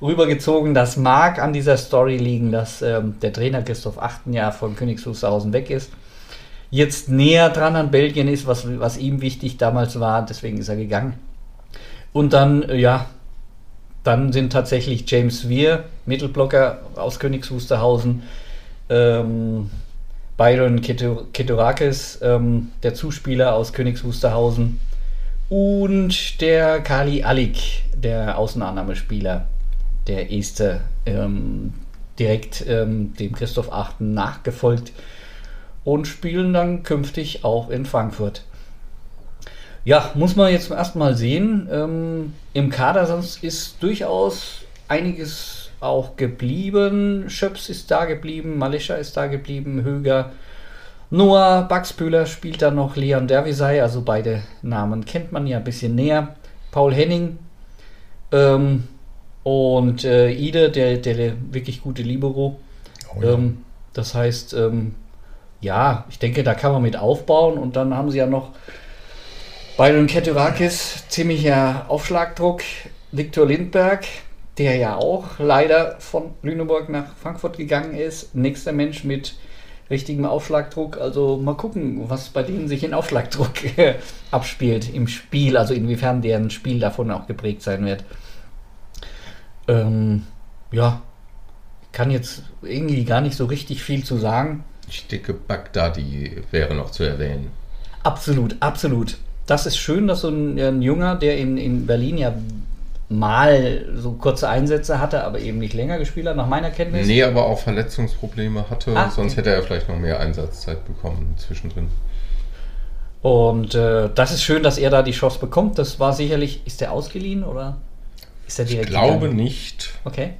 Speaker 2: rübergezogen. Das mag an dieser Story liegen, dass ähm, der Trainer Christoph Achten ja von Königs Wusterhausen weg ist. Jetzt näher dran an Belgien ist, was, was ihm wichtig damals war, deswegen ist er gegangen. Und dann, äh, ja, dann sind tatsächlich James Weir, Mittelblocker aus Königs Wusterhausen, ähm, Byron Keto- Ketorakis, ähm, der Zuspieler aus Königs Wusterhausen und der Kali Alik, der Außenannahmespieler, der erste, ähm, direkt ähm, dem Christoph Achten nachgefolgt und spielen dann künftig auch in Frankfurt. Ja, muss man jetzt erstmal sehen. Ähm, Im Kader sonst ist durchaus einiges auch geblieben. Schöps ist da geblieben, Malescha ist da geblieben, Höger. Noah Baxbühler spielt da noch, Leon Dervisay, also beide Namen kennt man ja ein bisschen näher. Paul Henning ähm, und äh, Ide, der, der wirklich gute Libero.
Speaker 4: Oh ja.
Speaker 2: Ähm, das heißt, ähm, ja, ich denke, da kann man mit aufbauen und dann haben sie ja noch Byron Keturakis, ziemlicher Aufschlagdruck. Viktor Lindberg, der ja auch leider von Lüneburg nach Frankfurt gegangen ist. Nächster Mensch mit richtigem Aufschlagdruck. Also mal gucken, was bei denen sich in Aufschlagdruck [LAUGHS] abspielt im Spiel. Also inwiefern deren Spiel davon auch geprägt sein wird. Ähm, ja, kann jetzt irgendwie gar nicht so richtig viel zu sagen.
Speaker 3: Ich denke, Bagdadi wäre noch zu erwähnen.
Speaker 2: Absolut, absolut. Das ist schön, dass so ein, ein Junger, der in, in Berlin ja mal so kurze Einsätze hatte, aber eben nicht länger gespielt hat, nach meiner Kenntnis.
Speaker 3: Nee, aber auch Verletzungsprobleme hatte,
Speaker 2: Ah,
Speaker 3: sonst
Speaker 2: okay.
Speaker 3: hätte er vielleicht noch mehr Einsatzzeit bekommen zwischendrin.
Speaker 2: Und äh, das ist schön, dass er da die Chance bekommt. Das war sicherlich, ist der ausgeliehen oder ist er
Speaker 3: Ich
Speaker 2: direkt
Speaker 3: glaube
Speaker 2: gegangen?
Speaker 3: nicht.
Speaker 2: Okay.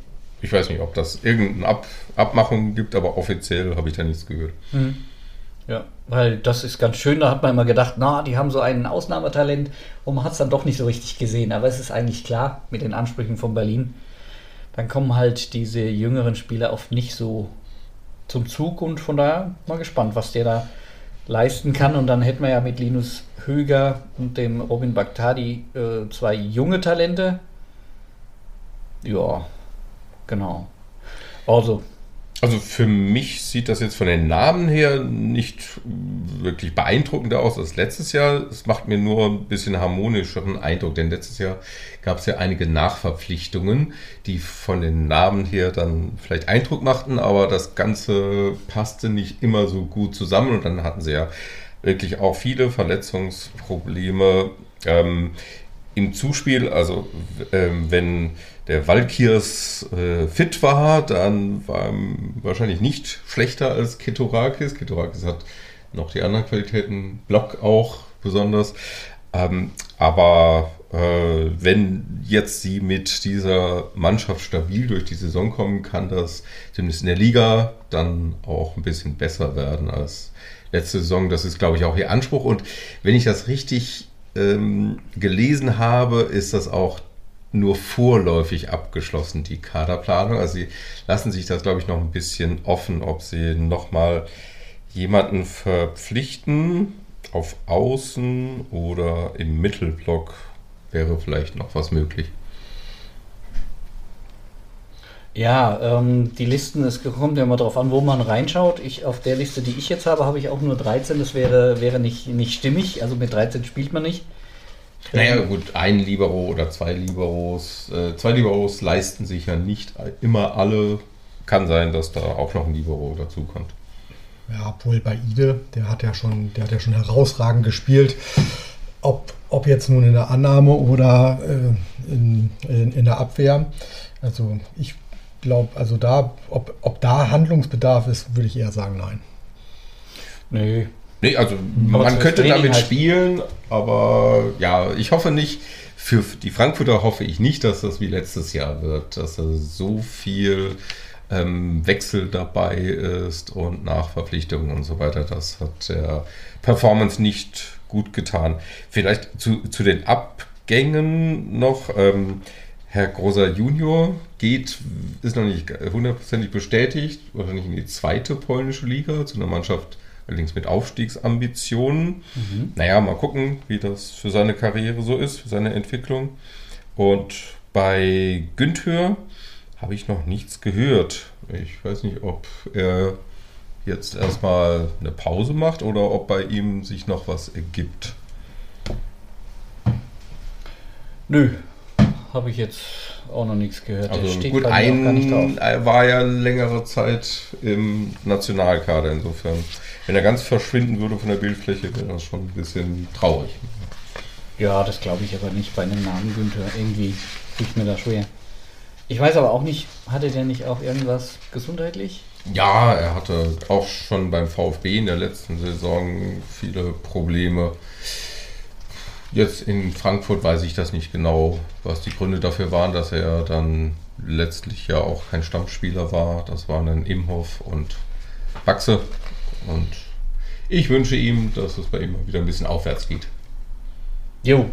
Speaker 3: Ich weiß nicht, ob das irgendeine Ab Abmachung gibt, aber offiziell habe ich da nichts gehört.
Speaker 2: Ja, weil das ist ganz schön. Da hat man immer gedacht, na, die haben so ein Ausnahmetalent und man hat es dann doch nicht so richtig gesehen. Aber es ist eigentlich klar mit den Ansprüchen von Berlin. Dann kommen halt diese jüngeren Spieler oft nicht so zum Zug und von daher mal gespannt, was der da leisten kann. Und dann hätten wir ja mit Linus Höger und dem Robin Baghdadi äh, zwei junge Talente. Ja, genau. Also,
Speaker 3: Also für mich sieht das jetzt von den Namen her nicht wirklich beeindruckender aus als letztes Jahr. Es macht mir nur ein bisschen harmonischeren Eindruck, denn letztes Jahr gab es ja einige Nachverpflichtungen, die von den Namen her dann vielleicht Eindruck machten, aber das Ganze passte nicht immer so gut zusammen und dann hatten sie ja wirklich auch viele Verletzungsprobleme. Ähm, im Zuspiel, also ähm, wenn der Valkyrs äh, fit war, dann war er wahrscheinlich nicht schlechter als Ketorakis. Ketorakis hat noch die anderen Qualitäten, Block auch besonders. Ähm, aber äh, wenn jetzt sie mit dieser Mannschaft stabil durch die Saison kommen, kann das zumindest in der Liga dann auch ein bisschen besser werden als letzte Saison. Das ist, glaube ich, auch ihr Anspruch. Und wenn ich das richtig ähm, gelesen habe, ist das auch nur vorläufig abgeschlossen, die Kaderplanung. Also sie lassen sich das, glaube ich, noch ein bisschen offen, ob sie nochmal jemanden verpflichten auf Außen oder im Mittelblock wäre vielleicht noch was möglich.
Speaker 2: Ja, ähm, die Listen, es kommt ja immer darauf an, wo man reinschaut. Ich, auf der Liste, die ich jetzt habe, habe ich auch nur 13. Das wäre, wäre nicht, nicht stimmig. Also mit 13 spielt man nicht.
Speaker 3: Naja, gut, ein Libero oder zwei Liberos. Äh, zwei Liberos leisten sich ja nicht immer alle. Kann sein, dass da auch noch ein Libero dazukommt.
Speaker 4: Ja, obwohl bei Ide, der hat ja schon, der hat ja schon herausragend gespielt. Ob, ob jetzt nun in der Annahme oder äh, in, in, in der Abwehr. Also ich glaube, also da, ob, ob da Handlungsbedarf ist, würde ich eher sagen, nein.
Speaker 2: Nö.
Speaker 3: Nee, also
Speaker 2: Aber
Speaker 3: man könnte
Speaker 2: Training
Speaker 3: damit
Speaker 2: halt.
Speaker 3: spielen, aber ja, ich hoffe nicht, für die Frankfurter hoffe ich nicht, dass das wie letztes Jahr wird, dass da so viel ähm, Wechsel dabei ist und Nachverpflichtungen und so weiter. Das hat der Performance nicht gut getan. Vielleicht zu, zu den Abgängen noch. Ähm, Herr Groser Junior geht, ist noch nicht hundertprozentig bestätigt, wahrscheinlich in die zweite polnische Liga, zu einer Mannschaft allerdings mit Aufstiegsambitionen. Mhm. Naja, mal gucken, wie das für seine Karriere so ist, für seine Entwicklung. Und bei Günther habe ich noch nichts gehört. Ich weiß nicht, ob er jetzt erstmal eine Pause macht oder ob bei ihm sich noch was ergibt.
Speaker 2: Nö, habe ich jetzt auch noch nichts gehört.
Speaker 3: Also gut, ein war ja längere Zeit im Nationalkader insofern. Wenn er ganz verschwinden würde von der Bildfläche, wäre das schon ein bisschen traurig.
Speaker 2: Ja, das glaube ich aber nicht bei einem Namen Günther. Irgendwie tut mir da schwer. Ich weiß aber auch nicht, hatte der nicht auch irgendwas gesundheitlich?
Speaker 3: Ja, er hatte auch schon beim VfB in der letzten Saison viele Probleme. Jetzt in Frankfurt weiß ich das nicht genau, was die Gründe dafür waren, dass er dann letztlich ja auch kein Stammspieler war. Das waren dann Imhoff und Baxe. Und ich wünsche ihm, dass es bei ihm wieder ein bisschen aufwärts geht.
Speaker 2: Jo.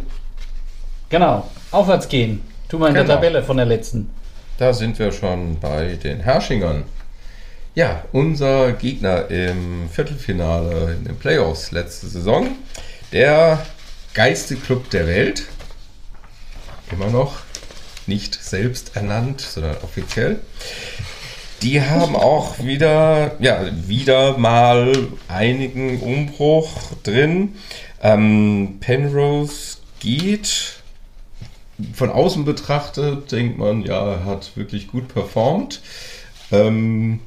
Speaker 2: Genau. Aufwärts gehen. Tu mal in genau. der Tabelle von der letzten.
Speaker 3: Da sind wir schon bei den Herrschingern. Ja, unser Gegner im Viertelfinale in den Playoffs letzte Saison, der geilste Club der Welt, immer noch nicht selbst ernannt, sondern offiziell. Die haben auch wieder, ja, wieder mal einigen Umbruch drin. Ähm, Penrose geht. Von außen betrachtet denkt man, ja, er hat wirklich gut performt. Ähm,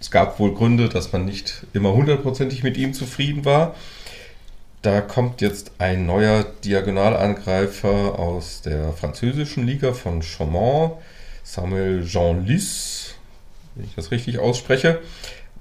Speaker 3: es gab wohl Gründe, dass man nicht immer hundertprozentig mit ihm zufrieden war. Da kommt jetzt ein neuer Diagonalangreifer aus der französischen Liga von Chaumont, Samuel Jean Lys, wenn ich das richtig ausspreche.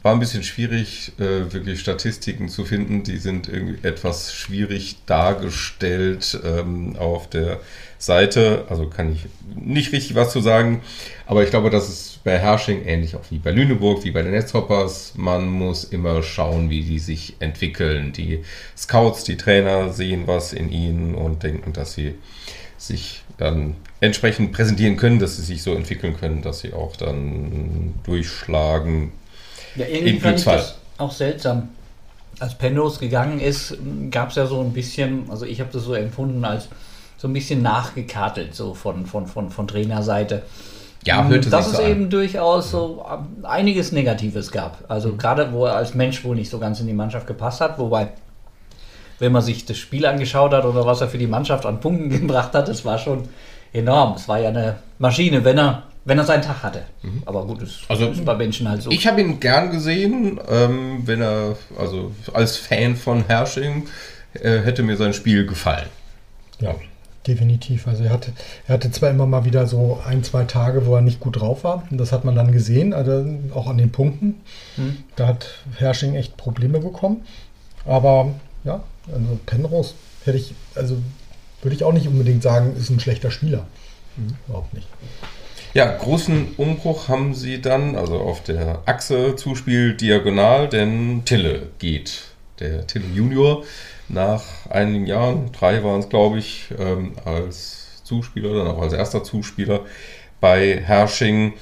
Speaker 3: War ein bisschen schwierig, äh, wirklich Statistiken zu finden. Die sind irgendwie etwas schwierig dargestellt ähm, auf der Seite. Also kann ich nicht richtig was zu sagen. Aber ich glaube, das ist bei Hersching ähnlich auch wie bei Lüneburg, wie bei den Netzhoppers. Man muss immer schauen, wie die sich entwickeln. Die Scouts, die Trainer sehen was in ihnen und denken, dass sie sich dann entsprechend präsentieren können, dass sie sich so entwickeln können, dass sie auch dann durchschlagen.
Speaker 2: Ja, irgendwie fand ich das auch seltsam. Als Penrose gegangen ist, gab es ja so ein bisschen, also ich habe das so empfunden als so ein bisschen nachgekartelt, so von, von, von, von Trainerseite. Ja, hörte Dass es so eben durchaus so einiges Negatives gab. Also mhm. gerade, wo er als Mensch wohl nicht so ganz in die Mannschaft gepasst hat, wobei, wenn man sich das Spiel angeschaut hat oder was er für die Mannschaft an Punkten [LAUGHS] gebracht hat, das war schon enorm. Es war ja eine Maschine, wenn er, wenn er seinen Tag hatte. Mhm. Aber gut, das
Speaker 3: also, ist bei Menschen halt so. Ich habe ihn gern gesehen, ähm, wenn er, also als Fan von Hersching, äh, hätte mir sein Spiel gefallen.
Speaker 4: Ja definitiv. Also er hatte, er hatte zwar immer mal wieder so ein, zwei Tage, wo er nicht gut drauf war. Und das hat man dann gesehen, also auch an den Punkten. Hm. Da hat Hersching echt Probleme bekommen. Aber ja, also Penrose hätte ich, also würde ich auch nicht unbedingt sagen, ist ein schlechter Spieler. Hm. Überhaupt nicht.
Speaker 3: Ja, großen Umbruch haben sie dann, also auf der Achse Zuspiel diagonal, denn Tille geht. Der Tille Junior nach einigen Jahren, drei waren es glaube ich, ähm, als Zuspieler, dann auch als erster Zuspieler bei Hersching.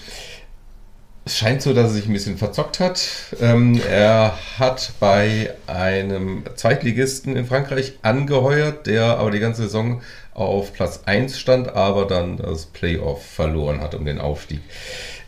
Speaker 3: Es scheint so, dass er sich ein bisschen verzockt hat. Ähm, er hat bei einem Zweitligisten in Frankreich angeheuert, der aber die ganze Saison auf Platz 1 stand, aber dann das Playoff verloren hat um den Aufstieg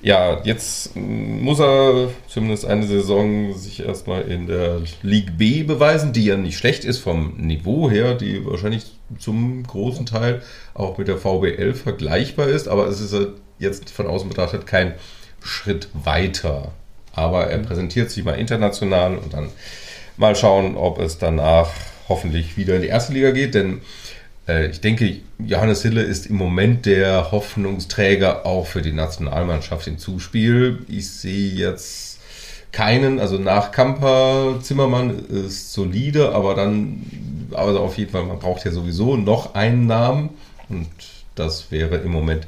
Speaker 3: ja, jetzt muss er zumindest eine Saison sich erstmal in der League B beweisen, die ja nicht schlecht ist vom Niveau her, die wahrscheinlich zum großen Teil auch mit der VBL vergleichbar ist, aber es ist jetzt von außen betrachtet kein Schritt weiter. Aber er präsentiert sich mal international und dann mal schauen, ob es danach hoffentlich wieder in die erste Liga geht, denn ich denke, Johannes Hille ist im Moment der Hoffnungsträger auch für die Nationalmannschaft im Zuspiel. Ich sehe jetzt keinen, also nach Kamper, Zimmermann ist solide, aber dann, also auf jeden Fall, man braucht ja sowieso noch einen Namen und das wäre im Moment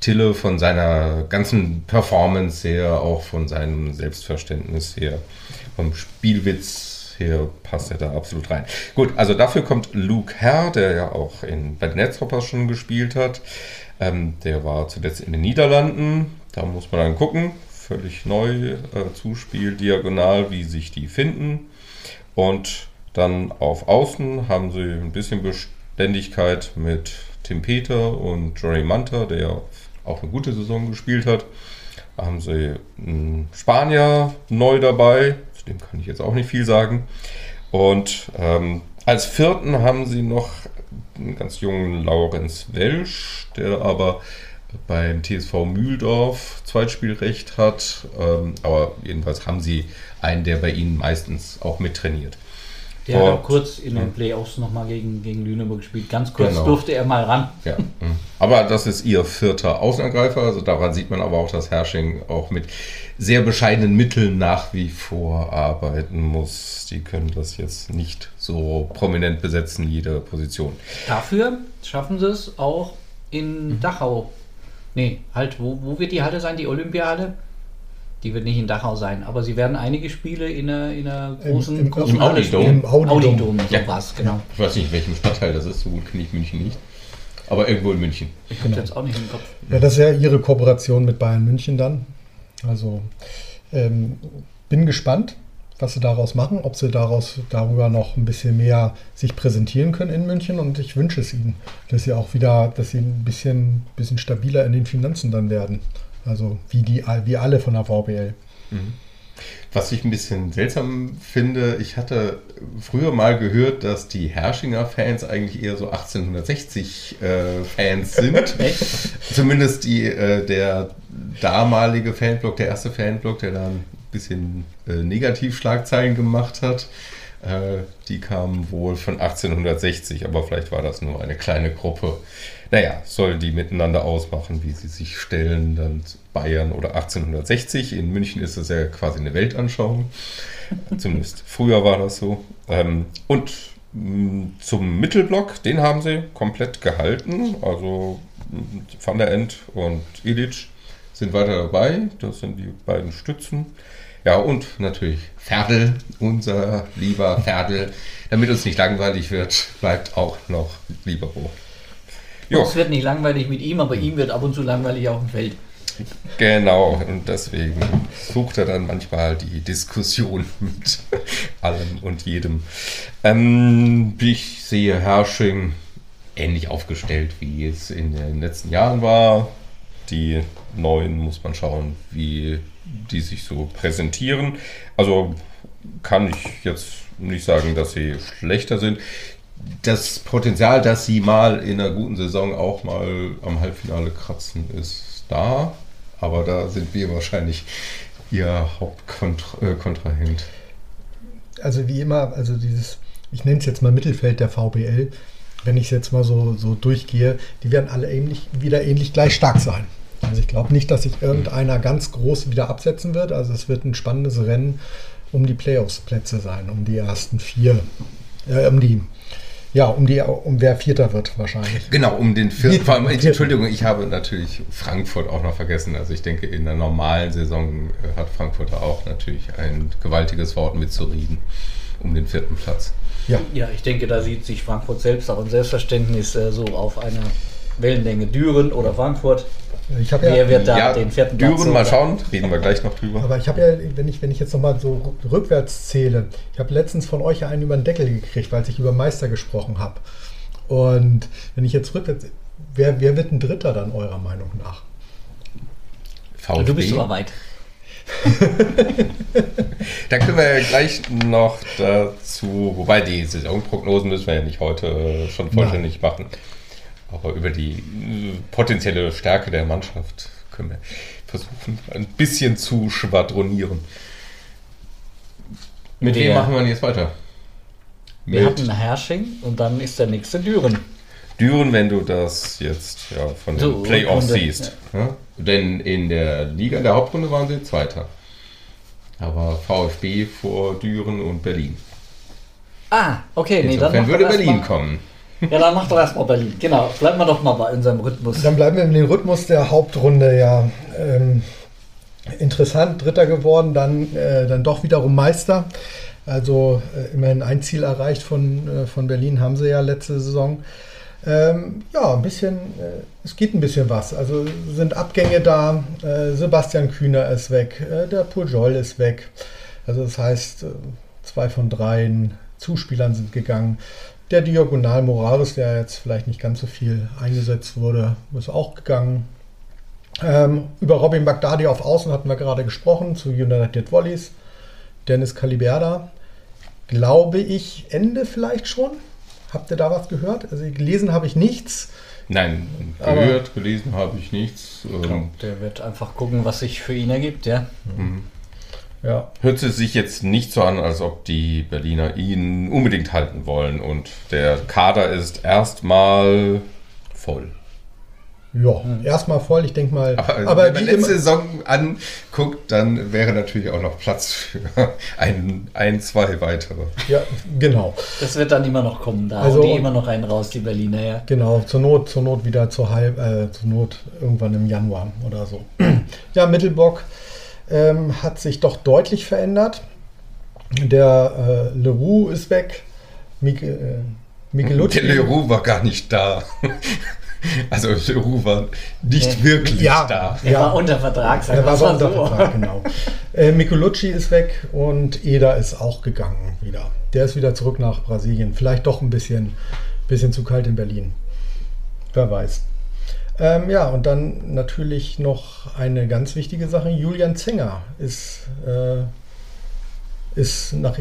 Speaker 3: Tille von seiner ganzen Performance her, auch von seinem Selbstverständnis her, vom Spielwitz her passt er da absolut rein. Gut, also dafür kommt Luke Herr, der ja auch in, bei den Netzhoppers schon gespielt hat. Ähm, der war zuletzt in den Niederlanden. Da muss man dann gucken. Völlig neu, äh, Zuspiel, diagonal, wie sich die finden. Und dann auf Außen haben sie ein bisschen Beständigkeit mit Tim Peter und Jory Manta, der auch eine gute Saison gespielt hat. Da haben sie einen Spanier neu dabei, zu dem kann ich jetzt auch nicht viel sagen. Und ähm, als vierten haben sie noch einen ganz jungen Laurenz Welsch, der aber beim TSV Mühldorf Zweitspielrecht hat. Ähm, aber jedenfalls haben sie einen, der bei ihnen meistens auch mittrainiert.
Speaker 2: Der hat
Speaker 3: Und-
Speaker 2: auch kurz in den. Playoffs nochmal gegen, gegen Lüneburg gespielt. Ganz kurz
Speaker 3: Genau.
Speaker 2: durfte er mal ran.
Speaker 3: Ja, mhm. aber das ist ihr vierter Außenangreifer. Also daran sieht man aber auch, dass Hersching auch mit sehr bescheidenen Mitteln nach wie vor arbeiten muss. Die können das jetzt nicht so prominent besetzen, jede Position.
Speaker 2: Dafür schaffen sie es auch in
Speaker 3: Mhm.
Speaker 2: Dachau. Nee, halt, wo, wo wird die Halle sein? Die Olympiahalle? Die wird nicht in Dachau sein, aber sie werden einige Spiele in einer, in einer
Speaker 4: Im-
Speaker 2: großen,
Speaker 4: im-
Speaker 2: großen
Speaker 3: im Audi Dome.
Speaker 4: Im Audi
Speaker 2: Audi
Speaker 4: Dome.
Speaker 2: So
Speaker 3: Ja.
Speaker 2: war's, genau.
Speaker 3: Ich weiß nicht, in welchem Stadtteil das ist, so gut kenne ich München nicht. Aber irgendwo in München.
Speaker 2: Ich hab's jetzt auch nicht im Kopf.
Speaker 4: Ja, das ist ja ihre Kooperation mit Bayern München dann. Also ähm, bin gespannt, was sie daraus machen, ob sie daraus darüber noch ein bisschen mehr sich präsentieren können in München und ich wünsche es ihnen, dass sie auch wieder, dass sie ein bisschen, bisschen stabiler in den Finanzen dann werden. Also wie die wie alle von der VBL.
Speaker 3: Was ich ein bisschen seltsam finde, ich hatte früher mal gehört, dass die Herschinger Fans eigentlich eher so 1860 äh, Fans [LAUGHS] sind. Zumindest die, äh, der damalige Fanblock, der erste Fanblock, der da ein bisschen äh, Negativschlagzeilen gemacht hat. Äh, die kamen wohl von 1860, aber vielleicht war das nur eine kleine Gruppe. Naja, sollen die miteinander ausmachen, wie sie sich stellen, dann Bayern oder 1860. In München ist das ja quasi eine Weltanschauung. [LAUGHS] Zumindest früher war das so. Ähm, und mh, zum Mittelblock, den haben sie komplett gehalten. Also mh, Van der End und Ilic sind weiter dabei. Das sind die beiden Stützen. Ja, und natürlich Ferdl, unser lieber Ferdl. Damit uns nicht langweilig wird, bleibt auch noch Libero. Jo,
Speaker 2: Es wird nicht langweilig mit ihm, aber ihm wird ab und zu langweilig auf dem Feld.
Speaker 3: genau. Und deswegen sucht er dann manchmal die Diskussion [LAUGHS] mit allem und jedem. Ähm, ich sehe Hersching ähnlich aufgestellt, wie es in den letzten Jahren war. Die neuen muss man schauen, wie die sich so präsentieren. Also kann ich jetzt nicht sagen, dass sie schlechter sind. Das Potenzial, dass sie mal in einer guten Saison auch mal am Halbfinale kratzen, ist da. Aber da sind wir wahrscheinlich ihr Hauptkontrahent.
Speaker 4: Also wie immer, also dieses, ich nenne es jetzt mal Mittelfeld der VBL, wenn ich es jetzt mal so, so durchgehe, die werden alle ähnlich, wieder ähnlich gleich stark sein. Also ich glaube nicht, dass sich irgendeiner ganz groß wieder absetzen wird. Also es wird ein spannendes Rennen um die Playoffs-Plätze sein, um die ersten vier, äh, um die, ja, um die, um wer Vierter wird wahrscheinlich.
Speaker 3: Genau, um den vierten.
Speaker 4: Vierten.
Speaker 3: Vor allem, [LAUGHS] Entschuldigung, ich habe natürlich Frankfurt auch noch vergessen. Also ich denke, in der normalen Saison äh, hat Frankfurt auch natürlich ein gewaltiges Wort mitzureden um den vierten Platz.
Speaker 4: Ja,
Speaker 2: Ja, ich denke, da sieht sich Frankfurt selbst auch ein Selbstverständnis äh, so auf einer Wellenlänge Düren oder Frankfurt.
Speaker 4: Ich habe ja,
Speaker 2: Wer wird da den vierten Platz?
Speaker 3: Düren, mal schauen, reden wir gleich noch drüber.
Speaker 4: Aber ich habe ja, wenn ich, wenn ich jetzt nochmal so rückwärts zähle, ich habe letztens von euch ja einen über den Deckel gekriegt, weil ich über Meister gesprochen habe. Und wenn ich jetzt rückwärts, wer, wer wird ein Dritter dann eurer Meinung nach?
Speaker 3: VfB.
Speaker 2: Du bist aber weit. [LAUGHS]
Speaker 3: Da können wir ja gleich noch dazu, wobei die Saisonprognosen müssen wir ja nicht heute äh, schon vollständig machen. Aber über die äh, potenzielle Stärke der Mannschaft können wir versuchen, ein bisschen zu schwadronieren. Mit wem machen wir jetzt weiter?
Speaker 2: Wir
Speaker 3: Mit
Speaker 2: hatten Hersching und dann ist der nächste Düren.
Speaker 3: Düren, wenn du das jetzt ja, von den
Speaker 2: So,
Speaker 3: Playoffs siehst. Ja? Denn in der Liga, in der Hauptrunde waren sie Zweiter. Aber VfB vor Düren und Berlin.
Speaker 2: Ah, okay. Nee, dann
Speaker 3: Insofern würde Berlin kommen.
Speaker 2: Ja, dann mach doch erstmal Berlin. Genau. Bleiben wir doch mal bei unserem Rhythmus.
Speaker 4: Dann bleiben wir in den Rhythmus der Hauptrunde, ja. Ähm, interessant, Dritter geworden, dann, äh, dann doch wiederum Meister. Also äh, immerhin ein Ziel erreicht von, äh, von Berlin haben sie ja letzte Saison. Ähm, ja, ein bisschen, äh, es geht ein bisschen was. Also sind Abgänge da. Äh, Sebastian Kühner ist weg, äh, der Pujol ist weg. Also das heißt, zwei von dreien Zuspielern sind gegangen. Der Diagonal Morales, der jetzt vielleicht nicht ganz so viel eingesetzt wurde, ist auch gegangen. Ähm, über Robin Bagdadi auf Außen hatten wir gerade gesprochen, zu United Volleys. Dennis Caliberda, glaube ich, Ende vielleicht schon. Habt ihr da was gehört? Also gelesen habe ich nichts.
Speaker 3: Nein,
Speaker 4: Aber-
Speaker 3: gehört, gelesen habe ich nichts. Ähm,
Speaker 2: Der wird einfach gucken, was sich für ihn ergibt, ja.
Speaker 4: Ja,
Speaker 3: hört es sich jetzt nicht so an, als ob die Berliner ihn unbedingt halten wollen. Und der Kader ist erstmal voll.
Speaker 4: ja. erstmal voll. Ich denke mal,
Speaker 3: Aber,
Speaker 4: aber
Speaker 3: wenn man letzte
Speaker 4: immer,
Speaker 3: Saison anguckt, dann wäre natürlich auch noch Platz für [LAUGHS] ein, ein zwei weitere.
Speaker 4: ja, genau.
Speaker 2: Das wird dann immer noch kommen. Da
Speaker 4: Also-
Speaker 2: die immer noch einen raus, die Berliner, ja.
Speaker 4: Genau, zur Not, zur Not wieder zur halb, äh, zur Not irgendwann im Januar oder so. [CLEARS THROAT] Ja, Mittelbock ähm, hat sich doch deutlich verändert. Der äh, Leroux ist weg. Mik äh, Michelucci.
Speaker 3: Der Leroux war gar nicht da. [LAUGHS] Also Leroux war nicht
Speaker 2: Nee.
Speaker 3: wirklich
Speaker 4: Ja.
Speaker 3: da.
Speaker 2: Er
Speaker 4: Ja.
Speaker 2: war unter Vertrag, sagen
Speaker 4: Er aber
Speaker 2: mal
Speaker 4: unter Vertrag, genau. Äh, Micolucci ist weg und Eder ist auch gegangen wieder. Der ist wieder zurück nach Brasilien. Vielleicht doch ein bisschen, bisschen zu kalt in Berlin. Wer weiß. Ähm, ja, und dann natürlich noch eine ganz wichtige Sache. Julian Zenger ist, äh, ist nach,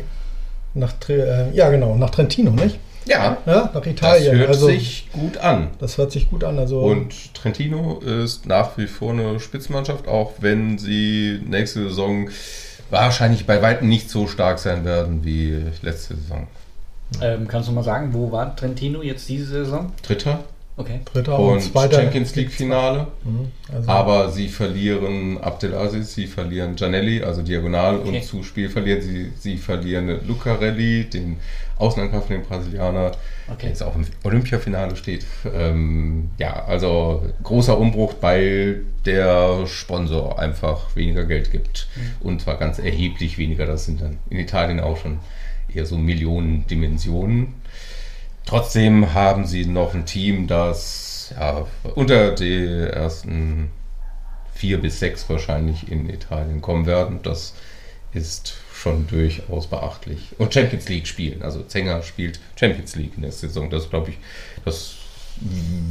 Speaker 4: nach, äh, ja, genau, nach Trentino, nicht?
Speaker 3: Ja,
Speaker 4: Ja, nach
Speaker 3: das
Speaker 4: Italien.
Speaker 3: hört
Speaker 4: also,
Speaker 3: sich gut an.
Speaker 4: das hört sich gut an. Also,
Speaker 3: Und Trentino ist nach wie vor eine Spitzenmannschaft, auch wenn sie nächste Saison wahrscheinlich bei weitem nicht so stark sein werden wie letzte Saison.
Speaker 2: Ähm, kannst du mal sagen, wo war Trentino jetzt diese Saison?
Speaker 3: Dritter
Speaker 2: Okay.
Speaker 4: dritter und,
Speaker 3: und
Speaker 4: zweiter.
Speaker 3: Champions League Finale.
Speaker 4: Mhm, also,
Speaker 3: Aber sie verlieren Abdelaziz, sie verlieren Gianelli, also Diagonal
Speaker 2: Okay.
Speaker 3: und Zuspiel verlieren sie. Sie verlieren Lucarelli, den Außenangriff, den Brasilianer, der
Speaker 2: Okay.
Speaker 3: jetzt auch im Olympiafinale steht. Ähm, ja, also großer Umbruch, weil der Sponsor einfach weniger Geld gibt.
Speaker 2: Mhm.
Speaker 3: Und zwar ganz erheblich weniger. Das sind dann in Italien auch schon eher so Millionendimensionen. Trotzdem haben sie noch ein Team, das ja, unter die ersten vier bis sechs wahrscheinlich in Italien kommen werden. Das ist schon durchaus beachtlich. Und Champions League spielen. Also Zenger spielt Champions League in der Saison. Das ist, glaube ich, das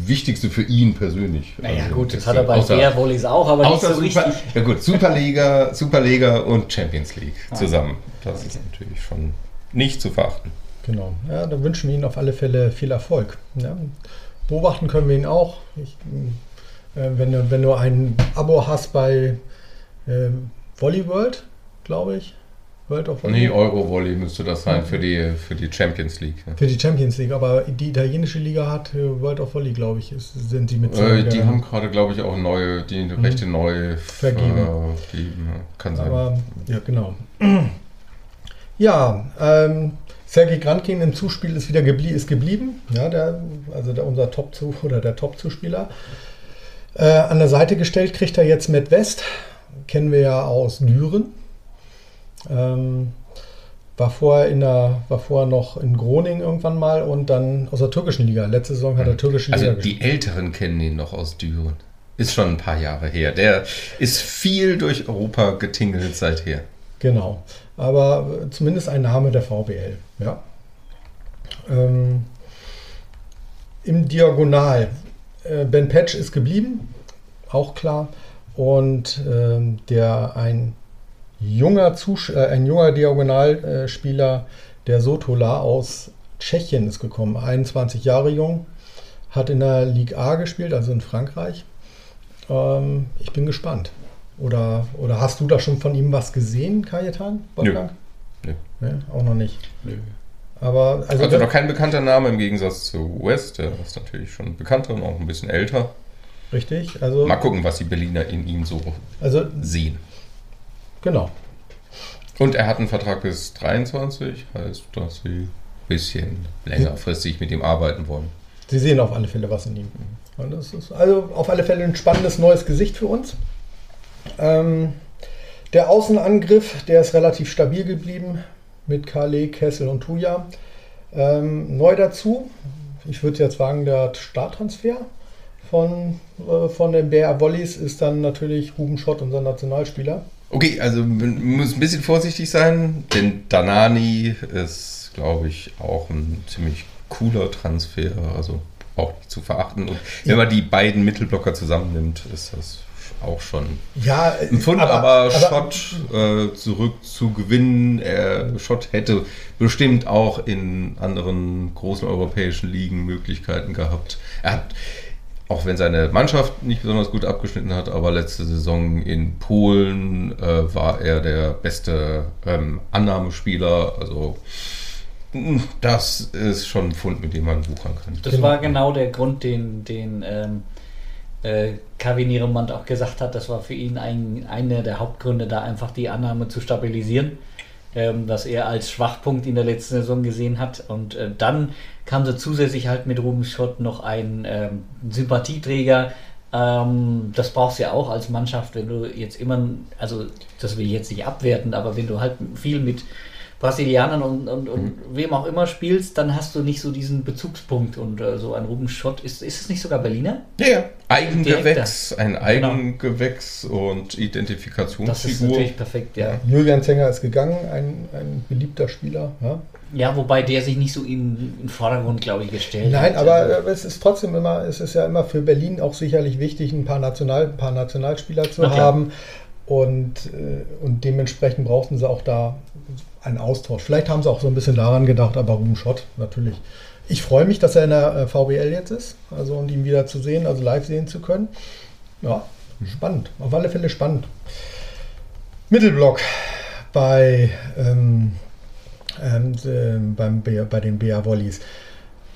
Speaker 3: Wichtigste für ihn persönlich.
Speaker 2: Naja,
Speaker 3: Also
Speaker 2: gut, das hat er bei
Speaker 3: außer-
Speaker 2: der Volleys auch, aber nicht so
Speaker 3: Super,
Speaker 2: richtig.
Speaker 3: ja gut, Superliga, Superliga und Champions League
Speaker 2: Ah.
Speaker 3: zusammen. Das ist natürlich schon nicht zu verachten.
Speaker 4: Genau. Ja, da wünschen wir Ihnen auf alle Fälle viel Erfolg. Ja. Beobachten können wir ihn auch. Ich, äh, wenn, du, wenn du ein Abo hast bei äh, Volley World, glaube ich. World of Volley.
Speaker 3: Nee, Eurovolley müsste das sein für die, für die Champions League. ne?
Speaker 4: Für die Champions League, aber die italienische Liga hat äh, World of Volley, glaube ich, ist, sind die mit
Speaker 3: Äh,
Speaker 4: äh,
Speaker 3: die haben gerade, glaube ich, auch neue, die Rechte neu
Speaker 4: Vergeben.
Speaker 3: Kann sein.
Speaker 4: Aber, ja, genau. [CLEARS THROAT] Ja, ähm, Sergei Grankin im Zuspiel ist wieder geblie ist geblieben. Ja, der, also der, unser Top [LAUGHS] oder der Top-Zuspieler. Äh, an der Seite gestellt kriegt er jetzt Matt West. Kennen wir ja aus Düren. Ähm, war vorher in der, war vorher noch in Groningen irgendwann mal und dann aus der türkischen Liga. Letzte Saison hat er türkische
Speaker 3: also
Speaker 4: Liga gespielt.
Speaker 3: die Älteren kennen ihn noch aus Düren. Ist schon ein paar Jahre her. Der ist viel durch Europa getingelt seither.
Speaker 4: Genau. Aber äh, zumindest ein Name der VBL. Ja. Ähm, Im Diagonal. Äh, ben Patch ist geblieben, auch klar. Und ähm, der ein junger, Zus äh, ein junger Diagonalspieler, der Sotola aus Tschechien ist gekommen, 21 Jahre jung, hat in der Ligue A gespielt, also in Frankreich. Ähm, ich bin gespannt. Oder, oder hast du da schon von ihm was gesehen, Kajetan? Wolfgang?
Speaker 3: Nö.
Speaker 4: Nee, auch noch nicht. Aber also,
Speaker 3: Also noch kein bekannter Name im Gegensatz zu West, der ist natürlich schon bekannter und auch ein bisschen älter.
Speaker 4: richtig. Also,
Speaker 3: Mal gucken, was die Berliner in ihm so
Speaker 4: also
Speaker 3: sehen.
Speaker 4: genau.
Speaker 3: Und er hat einen Vertrag bis 23, heißt, dass sie ein bisschen längerfristig mit ihm arbeiten wollen.
Speaker 4: Sie sehen auf alle Fälle was in ihm. Und das ist also auf alle Fälle ein spannendes neues Gesicht für uns. Ähm, der Außenangriff, der ist relativ stabil geblieben mit Kale, Kessel und Tuja. Ähm, neu dazu, ich würde jetzt sagen, der Starttransfer von, äh, von den BR Wollies ist dann natürlich Ruben Schott, unser Nationalspieler.
Speaker 3: Okay, also man muss ein bisschen vorsichtig sein, denn Danani ist, glaube ich, auch ein ziemlich cooler Transfer, also auch nicht zu verachten. Und wenn man die beiden Mittelblocker zusammennimmt, ist das auch schon
Speaker 4: Ja,
Speaker 3: ein Pfund,
Speaker 4: aber,
Speaker 3: aber,
Speaker 4: aber
Speaker 3: Schott äh, zurück zu gewinnen. Er, Schott hätte bestimmt auch in anderen großen europäischen Ligen Möglichkeiten gehabt. Er hat, auch wenn seine Mannschaft nicht besonders gut abgeschnitten hat, aber letzte Saison in Polen äh, war er der beste ähm, Annahmespieler. Also mh, das ist schon ein Pfund, mit dem man wuchern kann.
Speaker 2: Das war genau der Grund, den, den ähm, äh, Kevin Nieremont auch gesagt hat. Das war für ihn ein, einer der Hauptgründe, da einfach die Annahme zu stabilisieren, ähm, was er als Schwachpunkt in der letzten Saison gesehen hat. Und äh, dann kam sie zusätzlich halt mit Ruben Schott noch ein ähm, Sympathieträger. Ähm, das brauchst du ja auch als Mannschaft, wenn du jetzt immer, also das will ich jetzt nicht abwerten, aber wenn du halt viel mit Brasilianern und, und, und
Speaker 3: Mhm.
Speaker 2: wem auch immer spielst, dann hast du nicht so diesen Bezugspunkt. Und äh, so ein Ruben Schott, ist, ist es nicht sogar Berliner?
Speaker 3: Ja, ja. Eigengewächs, ein
Speaker 2: Genau.
Speaker 3: Eigengewächs und
Speaker 2: Das ist
Speaker 3: Identifikationsfigur.
Speaker 2: natürlich perfekt, ja.
Speaker 4: Julian Zenger ist gegangen, ein, ein beliebter Spieler. Ja.
Speaker 2: Ja, wobei der sich nicht so in, in den Vordergrund, glaube ich, gestellt
Speaker 4: Nein,
Speaker 2: hat.
Speaker 4: aber
Speaker 2: Also,
Speaker 4: äh, es ist trotzdem immer, es ist ja immer für Berlin auch sicherlich wichtig, ein paar, National, ein paar Nationalspieler zu
Speaker 2: Na
Speaker 4: haben. Und, äh, und dementsprechend brauchten sie auch da einen Austausch. Vielleicht haben sie auch so ein bisschen daran gedacht, aber Ruben Schott natürlich. Ich freue mich, dass er in der äh, VBL jetzt ist, also und ihn wieder zu sehen, also live sehen zu können. Ja, spannend. Auf alle Fälle spannend. Mittelblock bei, ähm, ähm, ähm, beim, bei den BA Volleys.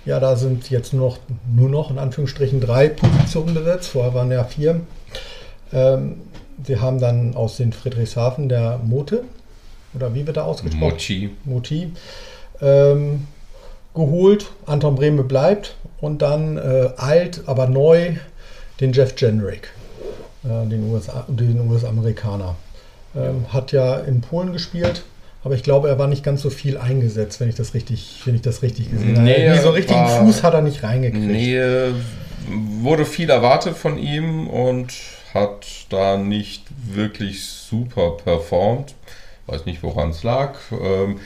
Speaker 4: Ja, da sind jetzt nur noch, nur noch in Anführungsstrichen drei Positionen besetzt. Vorher waren ja vier. Ähm, sie haben dann aus den Friedrichshafen der Mote, oder wie wird er ausgesprochen?
Speaker 3: Mochi.
Speaker 4: Moti, ähm, geholt. Anton Brehme bleibt. Und dann äh, alt, aber neu, den Jeff Jenrick, äh, den USA den US-Amerikaner. Ähm, hat ja in Polen gespielt. Aber ich glaube, er war nicht ganz so viel eingesetzt, wenn ich das richtig, wenn ich das richtig gesehen
Speaker 3: Nee,
Speaker 4: habe. Nee, so richtigen
Speaker 3: war-
Speaker 4: Fuß hat er nicht reingekriegt.
Speaker 3: Nee, wurde viel erwartet von ihm und hat da nicht wirklich super performt. Weiß nicht, woran es lag. Ähm,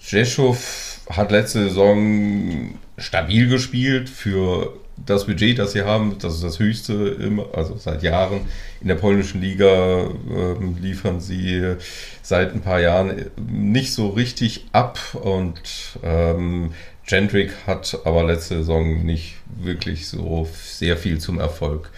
Speaker 3: Jeschow hat letzte Saison stabil gespielt für das Budget, das sie haben. Das ist das höchste, immer, also seit Jahren. In der polnischen Liga ähm, liefern sie seit ein paar Jahren nicht so richtig ab und ähm, Gendrick hat aber letzte Saison nicht wirklich so sehr viel zum Erfolg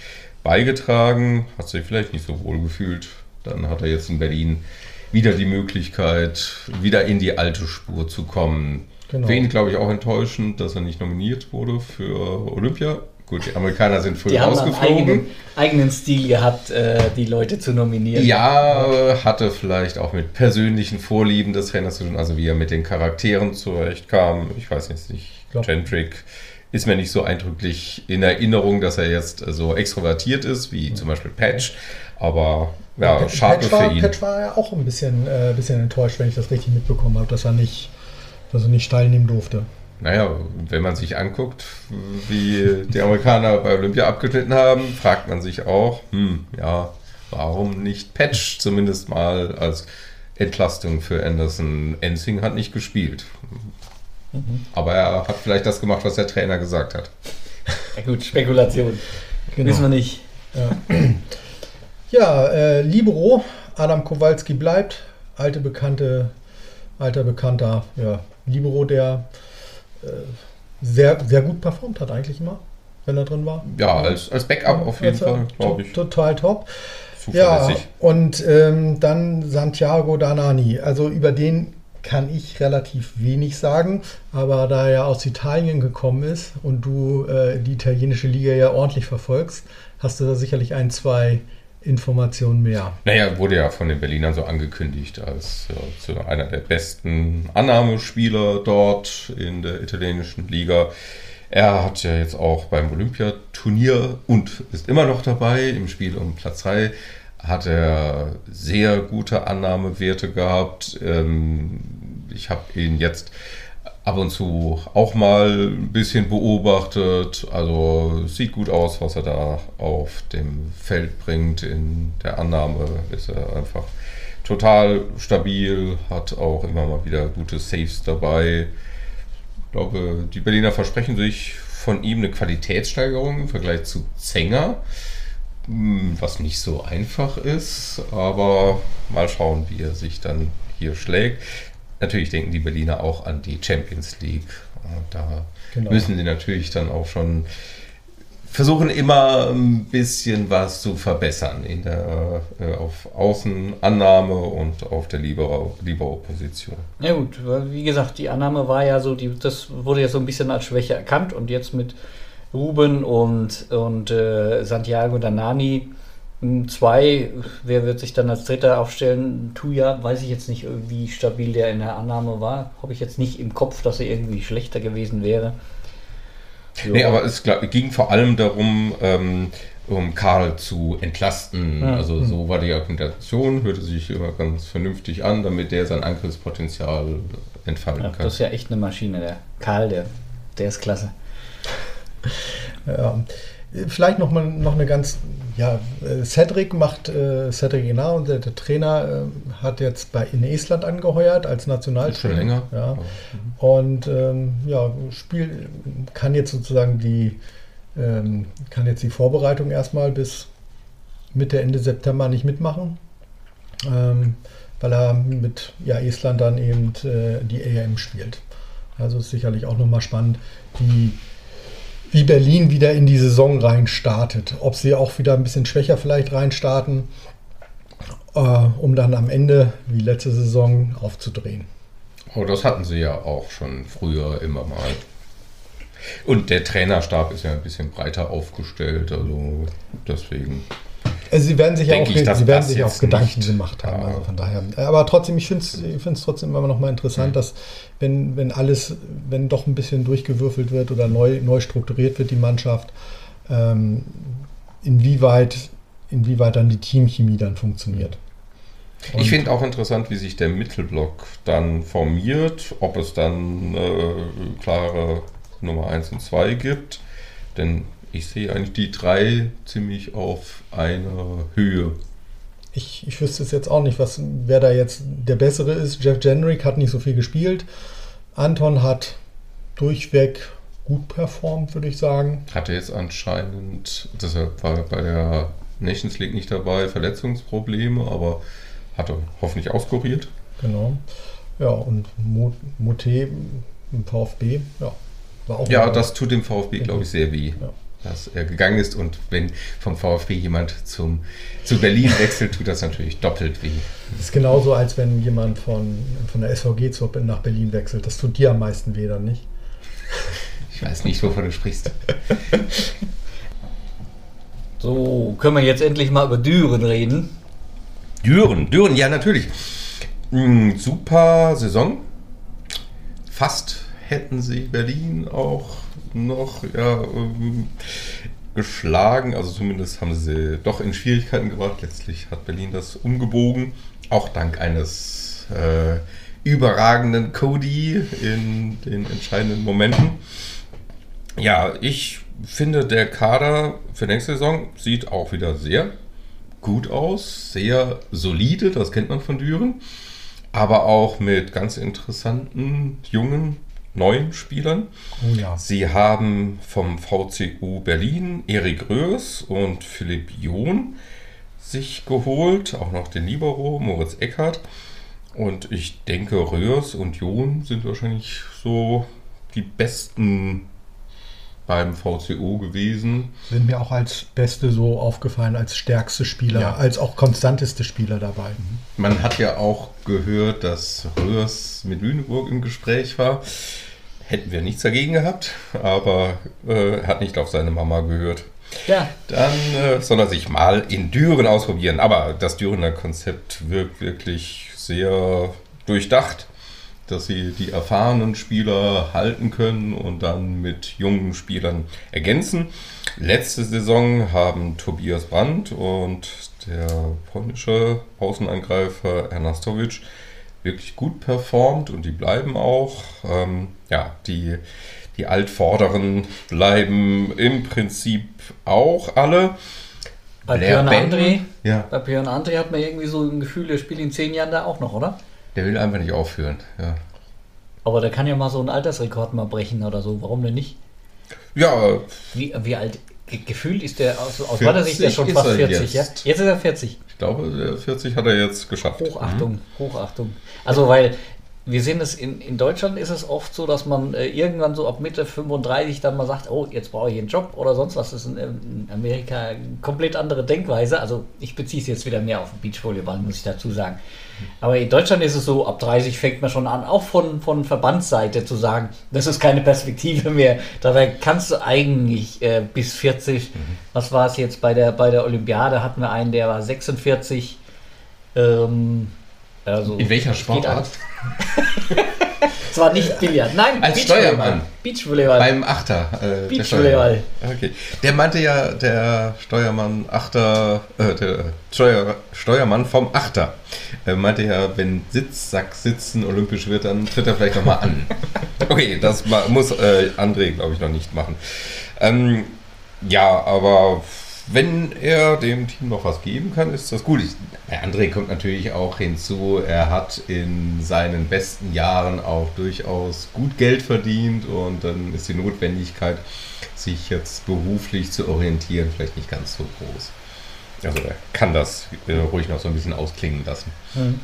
Speaker 3: beigetragen, hat sich vielleicht nicht so wohl gefühlt. Dann hat er jetzt in Berlin wieder die Möglichkeit, wieder in die alte Spur zu kommen.
Speaker 4: Genau.
Speaker 3: Für ihn, glaube ich, auch enttäuschend, dass er nicht nominiert wurde für Olympia. Gut, die Amerikaner sind früh
Speaker 2: die haben einen
Speaker 3: rausgeflogen.
Speaker 2: eigenen, eigenen Stil gehabt, äh, die Leute zu nominieren.
Speaker 3: Ja, hatte vielleicht auch mit persönlichen Vorlieben des Trainers zu tun, also wie er mit den Charakteren zurechtkam. Ich weiß jetzt nicht,
Speaker 4: Glaub-
Speaker 3: Gentrick ist mir nicht so eindrücklich in Erinnerung, dass er jetzt so extrovertiert ist, wie zum Beispiel Patch. Aber ja,
Speaker 4: Patch
Speaker 3: schade
Speaker 4: war,
Speaker 3: für ihn.
Speaker 4: Patch war ja auch ein bisschen, äh, bisschen enttäuscht, wenn ich das richtig mitbekommen habe, dass er nicht, dass er nicht teilnehmen durfte.
Speaker 3: Naja, wenn man sich anguckt, wie die Amerikaner bei Olympia abgeschnitten haben, fragt man sich auch, hm, ja, warum nicht Patch zumindest mal als Entlastung für Anderson? Ensing hat nicht gespielt. Aber er hat vielleicht das gemacht, was der Trainer gesagt hat.
Speaker 2: Ja, gut, Spekulation.
Speaker 4: Genau.
Speaker 2: Wissen wir nicht.
Speaker 4: Ja, äh, Libero, Adam Kowalski bleibt, alte bekannte, alter bekannter ja, Libero, der äh, sehr, sehr gut performt hat eigentlich immer, wenn er drin war.
Speaker 3: Ja, als, als Backup auf jeden Fall, glaube ich.
Speaker 4: Total top. Ja, und ähm, dann Santiago Danani. Also über den kann ich relativ wenig sagen, aber da er aus Italien gekommen ist und du äh, die italienische Liga ja ordentlich verfolgst, hast du da sicherlich ein, zwei Informationen mehr.
Speaker 3: Naja, wurde ja von den Berlinern so angekündigt als ja, zu einer der besten Annahmespieler dort in der italienischen Liga. Er hat ja jetzt auch beim Olympiaturnier und ist immer noch dabei im Spiel um Platz 3. Hat er sehr gute Annahmewerte gehabt. Ähm, ich habe ihn jetzt ab und zu auch mal ein bisschen beobachtet. Also sieht gut aus, was er da auf dem Feld bringt. In der Annahme ist er einfach total stabil, hat auch immer mal wieder gute Saves dabei. Ich glaube, die Berliner versprechen sich von ihm eine Qualitätssteigerung im Vergleich zu Zenger, hm, was nicht so einfach ist, aber mal schauen, wie er sich dann hier schlägt. Natürlich denken die Berliner auch an die Champions League. Da genau. müssen sie natürlich dann auch schon versuchen immer ein bisschen was zu verbessern in der, äh, auf Außenannahme und auf der Libero-Position.
Speaker 2: Ja gut, wie gesagt, die Annahme war ja so, die, das wurde ja so ein bisschen als Schwäche erkannt und jetzt mit Ruben und, und äh, Santiago Danani zwei, wer wird sich dann als Dritter aufstellen? Tuya, weiß ich jetzt nicht, wie stabil der in der Annahme war. Habe ich jetzt nicht im Kopf, dass er irgendwie schlechter gewesen wäre.
Speaker 3: So. Nee, aber es ging vor allem darum, ähm, um Karl zu entlasten. Ja. Also so hm. war die Argumentation, hörte sich immer ganz vernünftig an, damit der sein Angriffspotenzial entfalten ja, kann.
Speaker 2: Das ist ja echt eine Maschine, der Karl, der, der ist klasse.
Speaker 4: Ja. Vielleicht noch mal noch eine ganz, ja, äh, Cedric macht, äh, Cedric und der, der Trainer, äh, hat jetzt bei in Estland angeheuert als Nationaltrainer. Schon länger. Ja. Mhm. Und ähm, ja, Spiel kann jetzt sozusagen die, ähm, kann jetzt die Vorbereitung erstmal bis Mitte, Ende September nicht mitmachen, ähm, weil er mit ja, Estland dann eben äh, die EM spielt. Also ist sicherlich auch nochmal spannend, wie wie Berlin wieder in die Saison rein startet. Ob sie auch wieder ein bisschen schwächer vielleicht reinstarten, äh, um dann am Ende, wie letzte Saison, aufzudrehen.
Speaker 3: Oh, das hatten sie ja auch schon früher immer mal. Und der Trainerstab ist ja ein bisschen breiter aufgestellt, also deswegen.
Speaker 4: Also sie werden sich auch, ich, sie werden sich auch Gedanken nicht. gemacht haben. Ja. Also von daher. Aber trotzdem, ich finde es trotzdem immer noch mal interessant, mhm. dass wenn, wenn alles, wenn doch ein bisschen durchgewürfelt wird oder neu, neu strukturiert wird, die Mannschaft, ähm, inwieweit, inwieweit dann die Teamchemie dann funktioniert.
Speaker 3: Und ich finde auch interessant, wie sich der Mittelblock dann formiert, ob es dann äh, klare Nummer 1 und 2 gibt. Denn ich sehe eigentlich die drei ziemlich auf einer Höhe.
Speaker 4: Ich, ich wüsste es jetzt auch nicht, was, wer da jetzt der Bessere ist. Jeff Jenrick hat nicht so viel gespielt. Anton hat durchweg gut performt, würde ich sagen.
Speaker 3: Hatte jetzt anscheinend, deshalb war er bei der Nations League nicht dabei, Verletzungsprobleme, aber hatte hoffentlich auskuriert.
Speaker 4: Genau. Ja, und Moté im VfB, ja,
Speaker 3: war auch. Ja, das tut dem VfB, glaube ich, sehr weh. Ja dass er gegangen ist. Und wenn vom VfB jemand zum, zu Berlin [LAUGHS] wechselt, tut das natürlich doppelt weh.
Speaker 4: Das ist genauso, als wenn jemand von, von der SVG zu, nach Berlin wechselt. Das tut dir am meisten weh, dann nicht? [LAUGHS]
Speaker 3: Ich weiß nicht, wovon du sprichst. [LAUGHS]
Speaker 2: So, können wir jetzt endlich mal über Düren reden?
Speaker 3: Düren, Düren, ja, natürlich. Mhm, super Saison. Fast hätten sie Berlin auch noch ja, ähm, geschlagen. Also zumindest haben sie doch in Schwierigkeiten gebracht. Letztlich hat Berlin das umgebogen. Auch dank eines äh, überragenden Cody in den entscheidenden Momenten. Ja, ich finde, der Kader für nächste Saison sieht auch wieder sehr gut aus, sehr solide, das kennt man von Düren, aber auch mit ganz interessanten jungen neuen Spielern. Oh ja. Sie haben vom VCU Berlin Erik Röhrs und Philipp John sich geholt, auch noch den Libero, Moritz Eckert. Und ich denke, Röhrs und John sind wahrscheinlich so die besten beim VCO gewesen.
Speaker 4: Sind mir auch als beste so aufgefallen, als stärkste Spieler, ja. als auch konstanteste Spieler dabei.
Speaker 3: Man hat ja auch gehört, dass Röhrs mit Lüneburg im Gespräch war. Hätten wir nichts dagegen gehabt, aber äh, hat nicht auf seine Mama gehört. Ja. Dann äh, soll er sich mal in Düren ausprobieren. Aber das Dürener Konzept wirkt wirklich sehr durchdacht, dass sie die erfahrenen Spieler halten können und dann mit jungen Spielern ergänzen. Letzte Saison haben Tobias Brandt und der polnische Außenangreifer Ernastowicz wirklich gut performt und die bleiben auch. Ähm, ja, die, die Altvorderen bleiben im Prinzip auch alle.
Speaker 2: Bei
Speaker 3: Blair
Speaker 2: Björn
Speaker 3: Benton,
Speaker 2: André,
Speaker 3: Ja,
Speaker 2: bei Björn André hat man irgendwie so ein Gefühl, der spielt in zehn Jahren da auch noch, oder?
Speaker 3: der will einfach nicht aufhören. Ja,
Speaker 2: Aber der kann ja mal so einen Altersrekord mal brechen oder so. Warum denn nicht?
Speaker 3: ja
Speaker 2: Wie, wie alt gefühlt ist der aus, aus
Speaker 3: 40
Speaker 2: meiner Sicht ja schon fast
Speaker 3: er
Speaker 2: 40,
Speaker 3: jetzt.
Speaker 2: ja? Jetzt ist er 40.
Speaker 3: ich glaube, der 40 hat er jetzt geschafft.
Speaker 2: Hochachtung, Hochachtung. Also weil wir sehen es in, in Deutschland ist es oft so, dass man äh, irgendwann so ab Mitte 35 dann mal sagt, oh, jetzt brauche ich einen Job oder sonst was. Das ist in, in Amerika eine komplett andere Denkweise. Also ich beziehe es jetzt wieder mehr auf den Beachvolleyball, muss ich dazu sagen. Aber in Deutschland ist es so, ab 30 fängt man schon an, auch von, von Verbandsseite zu sagen, das ist keine Perspektive mehr. Dabei kannst du eigentlich äh, bis 40, was war es jetzt bei der, bei der Olympiade, hatten wir einen, der war 46. Ähm, also
Speaker 3: In welcher Sportart?
Speaker 2: Es [LAUGHS] war nicht Billard, nein,
Speaker 3: Als
Speaker 2: Beachvolleyball.
Speaker 3: Steuermann.
Speaker 2: Beachvolleyball.
Speaker 3: Beim Achter. Äh, der
Speaker 2: Beachvolleyball.
Speaker 3: Steuermann. Okay. Der meinte ja, der Steuermann Achter, äh, der Steuer, Steuermann vom Achter, äh, meinte ja, wenn Sitzsack sitzen olympisch wird, dann tritt er vielleicht nochmal an. [LAUGHS] Okay, das muss äh, André, glaube ich, noch nicht machen. Ähm, ja, aber wenn er dem Team noch was geben kann, ist das gut. Ich, bei André kommt natürlich auch hinzu, er hat in seinen besten Jahren auch durchaus gut Geld verdient und dann ist die Notwendigkeit, sich jetzt beruflich zu orientieren, vielleicht nicht ganz so groß. Also er kann das äh, ruhig noch so ein bisschen ausklingen lassen.
Speaker 2: Hm.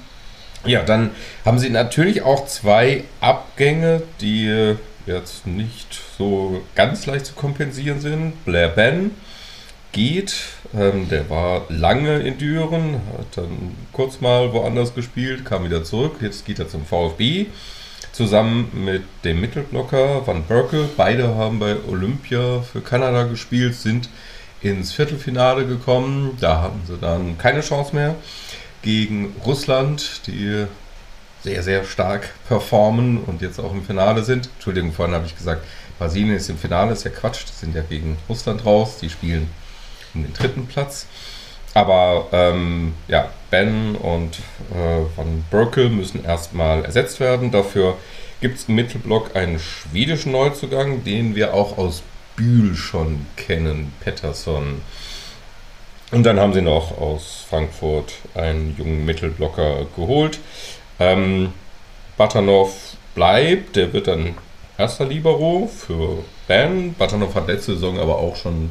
Speaker 3: Ja, dann haben sie natürlich auch zwei Abgänge, die äh, jetzt nicht so ganz leicht zu kompensieren sind. Blair Ben geht, ähm, der war lange in Düren, hat dann kurz mal woanders gespielt, kam wieder zurück, jetzt geht er zum VfB. Zusammen mit dem Mittelblocker Van Berkel. Beide haben bei Olympia für Kanada gespielt, sind ins Viertelfinale gekommen. Da hatten sie dann keine Chance mehr gegen Russland, die sehr, sehr stark performen und jetzt auch im Finale sind. Entschuldigung, vorhin habe ich gesagt, Brasilien ist im Finale, ist ja Quatsch, die sind ja gegen Russland raus, die spielen um den dritten Platz. Aber ähm, ja, Ben und äh, Van Berkel müssen erstmal ersetzt werden. Dafür gibt es im Mittelblock einen schwedischen Neuzugang, den wir auch aus Bühl schon kennen, Pettersson. Und dann haben sie noch aus Frankfurt einen jungen Mittelblocker geholt. Ähm, Batanov bleibt, der wird dann erster Libero für Ben. Batanov hat letzte Saison aber auch schon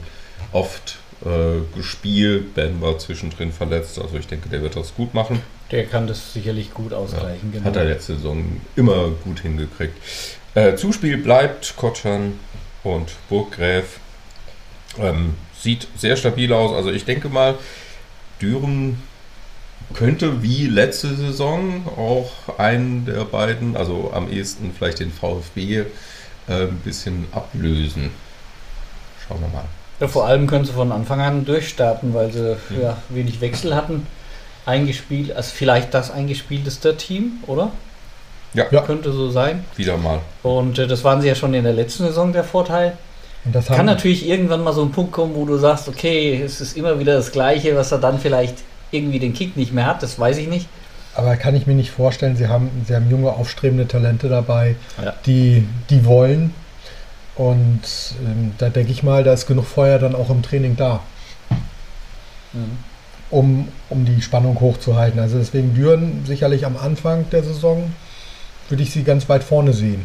Speaker 3: oft äh, gespielt. Ben war zwischendrin verletzt, also ich denke, der wird das gut machen.
Speaker 2: Der kann das sicherlich gut ausgleichen. genau.
Speaker 3: Hat er letzte Saison immer gut hingekriegt. Äh, Zuspiel bleibt Kotschan und Burggräf. Ähm, sieht sehr stabil aus. Also ich denke mal, Düren könnte wie letzte Saison auch einen der beiden, also am ehesten vielleicht den VfB, äh, ein bisschen ablösen. Schauen wir mal.
Speaker 2: Ja, vor allem können sie von Anfang an durchstarten, weil sie ja, wenig Wechsel hatten. Eingespielt, also vielleicht das eingespielteste Team, oder?
Speaker 3: Ja,
Speaker 4: Ja.
Speaker 2: Könnte so sein.
Speaker 3: wieder mal.
Speaker 2: Und äh, das waren sie ja schon in der letzten Saison der Vorteil.
Speaker 4: Und das
Speaker 2: Kann natürlich irgendwann mal so ein Punkt kommen, wo du sagst, okay, es ist immer wieder das Gleiche, was er dann vielleicht irgendwie den Kick nicht mehr hat, das weiß ich nicht.
Speaker 4: aber kann ich mir nicht vorstellen, sie haben, sie haben junge, aufstrebende Talente dabei,
Speaker 2: Ja.
Speaker 4: die, die wollen. Und ähm, da denke ich mal, da ist genug Feuer dann auch im Training da,
Speaker 2: Mhm.
Speaker 4: um, um die Spannung hochzuhalten. Also deswegen Düren sicherlich am Anfang der Saison würde ich sie ganz weit vorne sehen.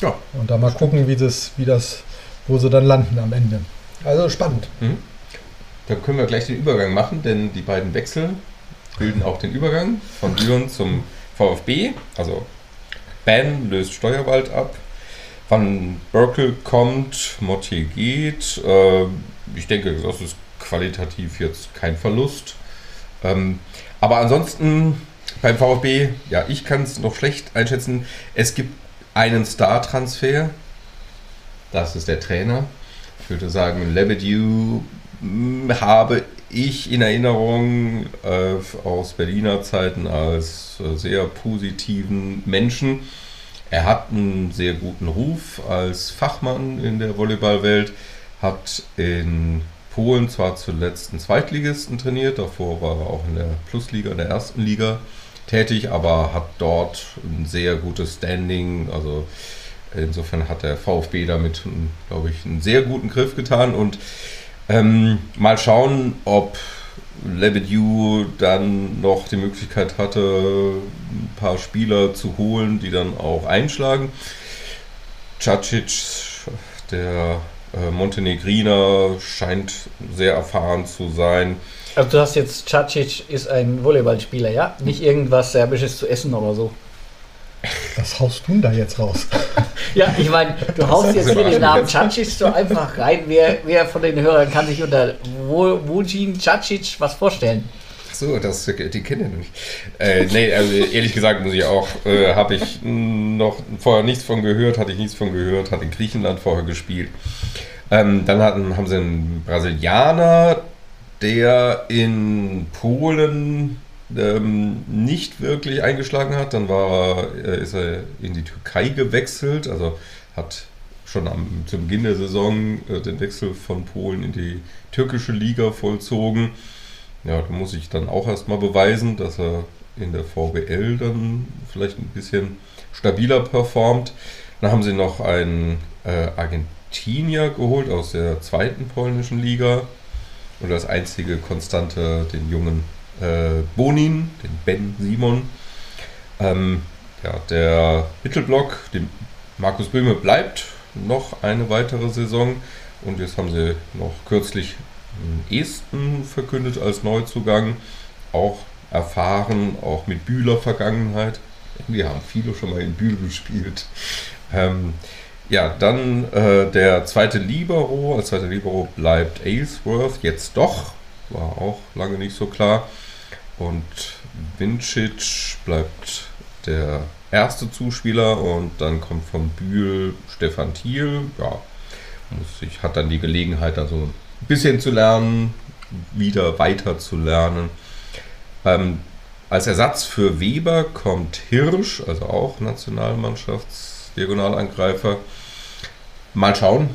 Speaker 3: Ja,
Speaker 4: Und da mal gucken, wie das, wie das, wo sie dann landen am Ende. Also spannend.
Speaker 3: Dann können wir gleich den Übergang machen, denn die beiden Wechsel bilden auch den Übergang von Düren zum VfB. Also Ben löst Steuerwald ab, Van Berkel kommt, Mottier geht. Äh, ich denke, das ist qualitativ jetzt kein Verlust. Ähm, aber ansonsten beim VfB, ja, ich kann es noch schlecht einschätzen. Es gibt einen Star-Transfer. Das ist der Trainer. Ich würde sagen, Lebedew mh, habe ich in Erinnerung äh, aus Berliner Zeiten als äh, sehr positiven Menschen. Er hat einen sehr guten Ruf als Fachmann in der Volleyballwelt, hat in Polen zwar zuletzt einen Zweitligisten trainiert, davor war er auch in der Plusliga, in der ersten Liga tätig, aber hat dort ein sehr gutes Standing. Also insofern hat der VfB damit, glaube ich, einen sehr guten Griff getan und ähm, mal schauen, ob Lebedew dann noch die Möglichkeit hatte, ein paar Spieler zu holen, die dann auch einschlagen. Cacic, der äh, Montenegriner, scheint sehr erfahren zu sein.
Speaker 2: Also du hast jetzt Cacic ist ein Volleyballspieler, ja? Nicht irgendwas Serbisches zu essen oder so.
Speaker 4: Was haust du denn da jetzt raus? [LAUGHS]
Speaker 2: Ja, ich meine, du haust jetzt hier den Namen Cacic so einfach rein. Wer, wer von den Hörern kann sich unter Wojin Cacic was vorstellen?
Speaker 3: So, das, die kennen ich nicht. Äh, nee, also ehrlich gesagt muss ich auch, äh, habe ich noch vorher nichts von gehört, hatte ich nichts von gehört, hat in Griechenland vorher gespielt. Ähm, dann hatten, haben sie einen Brasilianer, der in Polen ähm, nicht wirklich eingeschlagen hat. Dann war, äh, ist er in die Türkei gewechselt, also hat schon am, zu Beginn der Saison äh, den Wechsel von Polen in die türkische Liga vollzogen. Ja, da muss ich dann auch erstmal beweisen, dass er in der VWL dann vielleicht ein bisschen stabiler performt. Dann haben sie noch einen äh, Argentinier geholt aus der zweiten polnischen Liga. Und das einzige Konstante, den jungen äh, Bonin, den Ben Simon. Ähm, ja, der Mittelblock, dem Markus Böhme bleibt noch eine weitere Saison. Und jetzt haben sie noch kürzlich Esten verkündet als Neuzugang. Auch erfahren, auch mit Bühler Vergangenheit. Wir haben viele schon mal in Bühl gespielt. Ähm, ja, dann äh, der zweite Libero. Als zweiter Libero bleibt Aylesworth jetzt doch. War auch lange nicht so klar. Und Vincic bleibt der erste Zuspieler und dann kommt von Bühl Stefan Thiel. Ja, muss ich, hat dann die Gelegenheit, also ein bisschen zu lernen, wieder weiter zu lernen. Ähm, als Ersatz für Weber kommt Hirsch, also auch Nationalmannschaftsdiagonalangreifer. Mal schauen.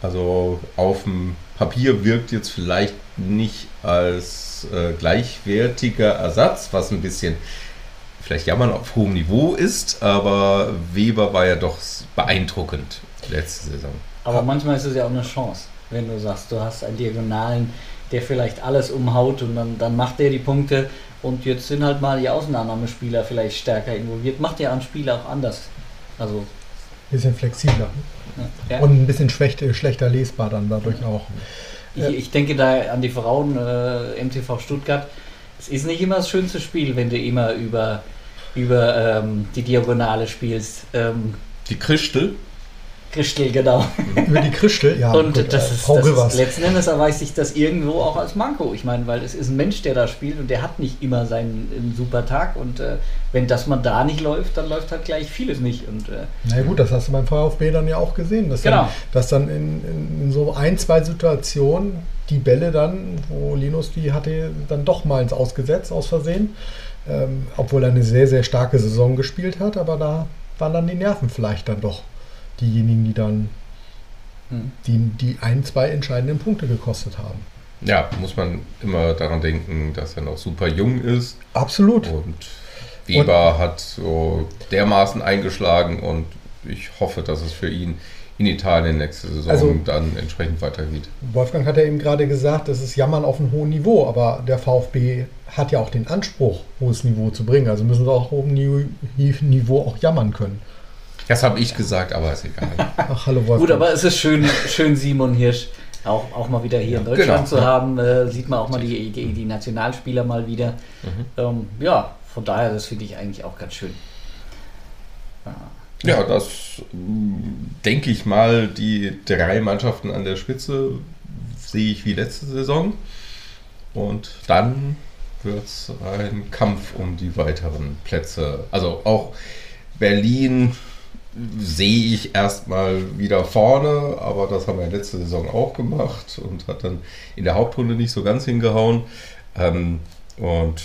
Speaker 3: Also auf dem Papier wirkt jetzt vielleicht nicht als äh, gleichwertiger Ersatz, was ein bisschen vielleicht jammern auf hohem Niveau ist, aber Weber war ja doch beeindruckend letzte Saison.
Speaker 2: Aber manchmal ist es ja auch eine Chance, wenn du sagst, du hast einen Diagonalen, der vielleicht alles umhaut und dann, dann macht der die Punkte und jetzt sind halt mal die Ausnahmespieler vielleicht stärker involviert. Macht ja einen Spieler auch anders. Also
Speaker 4: bisschen flexibler. Ja. Und ein bisschen schlechter, schlechter lesbar dann dadurch auch.
Speaker 2: Ich, ich, denke da an die Frauen äh, MTV Stuttgart. Es ist nicht immer das schönste Spiel, wenn du immer über, über ähm, die Diagonale spielst. Ähm,
Speaker 3: die Christel?
Speaker 2: Christel, genau.
Speaker 4: Über die Christel, ja.
Speaker 2: Und gut, das, ist, das ist, letzten Endes erweist sich das irgendwo auch als Manko. Ich meine, weil es ist ein Mensch, der da spielt und der hat nicht immer seinen super Tag. Und äh, wenn das mal da nicht läuft, dann läuft halt gleich vieles nicht. Und, äh,
Speaker 4: Na gut, das hast du beim VfB dann ja auch gesehen. Dass
Speaker 2: genau.
Speaker 4: Dann, dass dann in, in, in so ein, zwei Situationen die Bälle dann, wo Linus die hatte, dann doch mal ins Ausgesetzt aus Versehen. Ähm, obwohl er eine sehr, sehr starke Saison gespielt hat, aber da waren dann die Nerven vielleicht dann doch diejenigen, die dann hm. die, die ein, zwei entscheidenden Punkte gekostet haben.
Speaker 3: Ja, muss man immer daran denken, dass er noch super jung ist.
Speaker 4: Absolut.
Speaker 3: Und Weber und, hat so dermaßen eingeschlagen und ich hoffe, dass es für ihn in Italien nächste Saison also, dann entsprechend weitergeht.
Speaker 4: Wolfgang hat ja eben gerade gesagt, das ist Jammern auf einem hohen Niveau, aber der VfB hat ja auch den Anspruch, hohes Niveau zu bringen. Also müssen sie auch auf hohem Niveau auch jammern können.
Speaker 3: Das habe ich gesagt, aber ist egal. [LAUGHS]
Speaker 2: Ach, hallo Wolfgang. Gut, aber es ist schön, schön Simon Hirsch auch, auch mal wieder hier ja, in Deutschland genau, zu haben. Äh, sieht man auch mal die, die, die Nationalspieler mal wieder. Mhm. Ähm, ja, von daher, das finde ich eigentlich auch ganz schön.
Speaker 3: Ja, ja das denke ich mal, die drei Mannschaften an der Spitze sehe ich wie letzte Saison. Und dann wird es ein Kampf um die weiteren Plätze. Also auch Berlin sehe ich erstmal wieder vorne, aber das haben wir letzte Saison auch gemacht und hat dann in der Hauptrunde nicht so ganz hingehauen. Ähm, und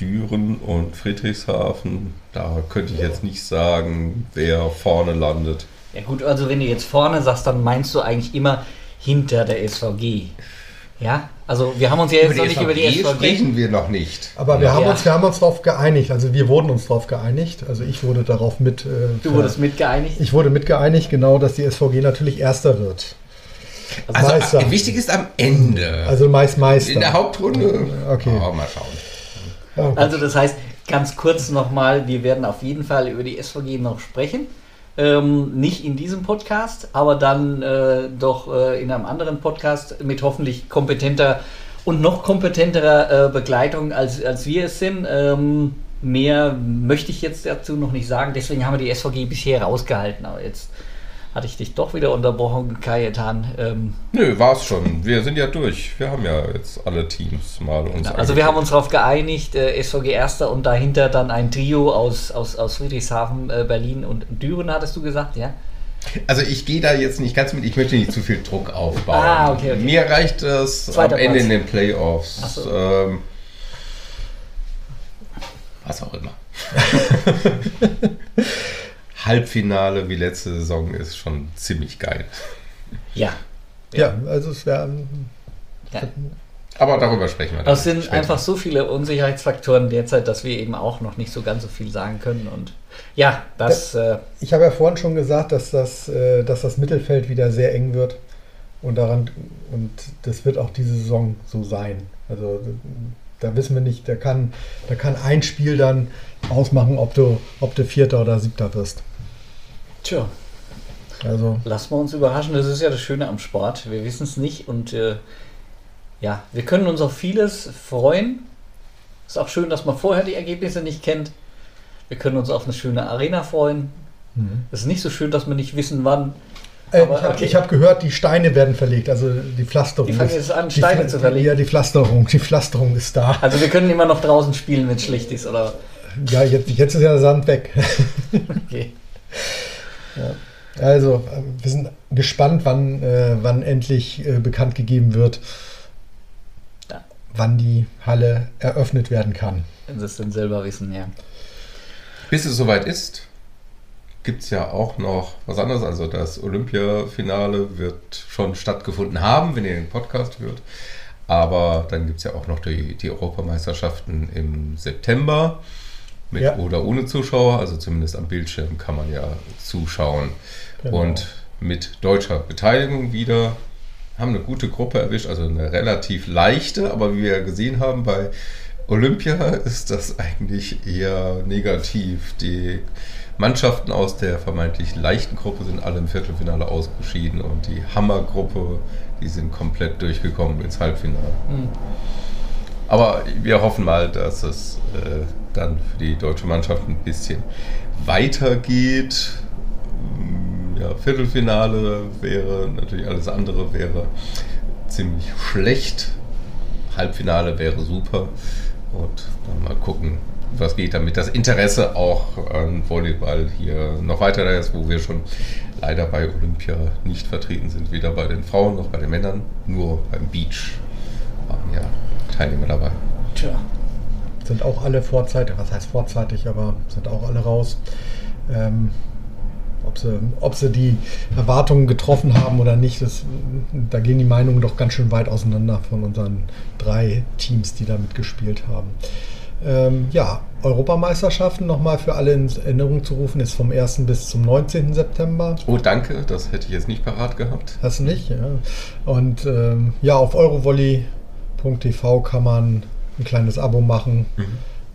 Speaker 3: Düren und Friedrichshafen, da könnte ich jetzt nicht sagen, wer vorne landet.
Speaker 2: Ja gut, also wenn du jetzt vorne sagst, dann meinst du eigentlich immer hinter der SVG. Ja, also wir haben uns ja jetzt noch nicht über die SVG
Speaker 3: sprechen wir noch nicht.
Speaker 4: Aber wir,
Speaker 2: Ja.
Speaker 4: haben uns, wir haben uns darauf geeinigt, also wir wurden uns darauf geeinigt, also ich wurde darauf mit... Äh,
Speaker 2: Du wurdest mitgeeinigt.
Speaker 4: Ich wurde mit geeinigt, genau, dass die SVG natürlich Erster wird.
Speaker 3: Also
Speaker 4: Meister.
Speaker 3: äh, wichtig ist am Ende.
Speaker 4: Also meist Meister.
Speaker 3: in der Hauptrunde.
Speaker 4: Okay.
Speaker 3: Oh, mal schauen.
Speaker 4: Ja.
Speaker 2: Also das heißt, ganz kurz nochmal, wir werden auf jeden Fall über die SVG noch sprechen. Ähm, nicht in diesem Podcast, aber dann äh, doch äh, in einem anderen Podcast mit hoffentlich kompetenter und noch kompetenterer äh, Begleitung, als, als wir es sind. Ähm, mehr möchte ich jetzt dazu noch nicht sagen, deswegen haben wir die SVG bisher rausgehalten. Aber jetzt hatte ich dich doch wieder unterbrochen, Kajetan. Ähm,
Speaker 3: Nö, war's schon. Wir sind ja durch. Wir haben ja jetzt alle Teams mal uns
Speaker 2: Genau, also wir haben uns darauf geeinigt, äh, SVG Erster und dahinter dann ein Trio aus, aus, aus Friedrichshafen, äh, Berlin und Düren, hattest du gesagt, ja?
Speaker 3: Also ich gehe da jetzt nicht ganz mit, ich möchte nicht zu viel Druck aufbauen.
Speaker 2: Ah, okay, okay.
Speaker 3: Mir reicht es
Speaker 2: Zweiter
Speaker 3: am Ende
Speaker 2: Platz.
Speaker 3: in den Playoffs.
Speaker 2: Ach so.
Speaker 3: Ähm, was auch immer. [LAUGHS] Halbfinale wie letzte Saison ist schon ziemlich geil.
Speaker 2: Ja.
Speaker 4: ja, also es wäre...
Speaker 2: ja.
Speaker 3: Aber darüber sprechen wir dann.
Speaker 2: Es sind
Speaker 3: später.
Speaker 2: einfach so viele Unsicherheitsfaktoren derzeit, dass wir eben auch noch nicht so ganz so viel sagen können. Und ja, das, äh,
Speaker 4: Ich habe ja vorhin schon gesagt, dass das, äh, dass das Mittelfeld wieder sehr eng wird. Und daran und das wird auch diese Saison so sein. Also da wissen wir nicht, da kann, da kann ein Spiel dann ausmachen, ob du, ob du Vierter oder Siebter wirst.
Speaker 2: Tja,
Speaker 4: Also
Speaker 2: lassen wir uns überraschen. Das ist ja das Schöne am Sport. Wir wissen es nicht und äh, ja, wir können uns auf vieles freuen. Ist auch schön, dass man vorher die Ergebnisse nicht kennt. Wir können uns auf eine schöne Arena freuen. Es ist nicht so schön, dass wir nicht wissen, wann.
Speaker 4: Äh,
Speaker 2: Aber
Speaker 4: ich habe
Speaker 2: okay.
Speaker 4: hab gehört, die Steine werden verlegt, also die Pflasterung.
Speaker 2: Die fangen jetzt an, Steine zu verlegen.
Speaker 4: Ja, die Pflasterung, die Pflasterung ist da.
Speaker 2: Also wir können immer noch draußen spielen, wenn es schlecht ist, oder?
Speaker 4: Ja, jetzt, jetzt ist ja der Sand weg.
Speaker 2: Okay. [LAUGHS]
Speaker 4: Also, äh, wir sind gespannt, wann, äh, wann endlich äh, bekannt gegeben wird,
Speaker 2: Ja.
Speaker 4: wann die Halle eröffnet werden kann.
Speaker 2: Wenn sie es denn selber wissen, ja.
Speaker 3: Bis es soweit ist, gibt es ja auch noch was anderes. Also das Olympiafinale wird schon stattgefunden haben, wenn ihr den Podcast hört. Aber dann gibt es ja auch noch die, die Europameisterschaften im September mit
Speaker 4: Ja.
Speaker 3: oder ohne Zuschauer. Also zumindest am Bildschirm kann man ja zuschauen.
Speaker 4: Genau.
Speaker 3: Und mit deutscher Beteiligung wieder haben eine gute Gruppe erwischt, also eine relativ leichte, aber wie wir gesehen haben bei Olympia [LAUGHS] ist das eigentlich eher negativ. Die Mannschaften aus der vermeintlich leichten Gruppe sind alle im Viertelfinale ausgeschieden und die Hammergruppe, die sind komplett durchgekommen ins Halbfinale.
Speaker 2: Hm.
Speaker 3: Aber wir hoffen mal, dass es äh, dann für die deutsche Mannschaft ein bisschen weitergeht. Mm, Ja, Viertelfinale wäre natürlich alles andere wäre ziemlich schlecht. Halbfinale wäre super. Und dann mal gucken, was geht, damit das Interesse auch an Volleyball hier noch weiter da ist, wo wir schon leider bei Olympia nicht vertreten sind, weder bei den Frauen noch bei den Männern, nur beim Beach waren ja Teilnehmer dabei.
Speaker 2: Tja.
Speaker 4: Sind auch alle vorzeitig, was heißt vorzeitig, aber sind auch alle raus. Ähm, ob, sie, ob sie die Erwartungen getroffen haben oder nicht, das, da gehen die Meinungen doch ganz schön weit auseinander von unseren drei Teams, die da mitgespielt haben. Ähm, ja, Europameisterschaften nochmal für alle in Erinnerung zu rufen, ist vom 1. bis zum 19. September.
Speaker 3: Oh, danke, das hätte ich jetzt nicht parat gehabt.
Speaker 4: Hast du nicht? Ja. Und ähm, ja, auf eurovolley.tv kann man ein kleines Abo machen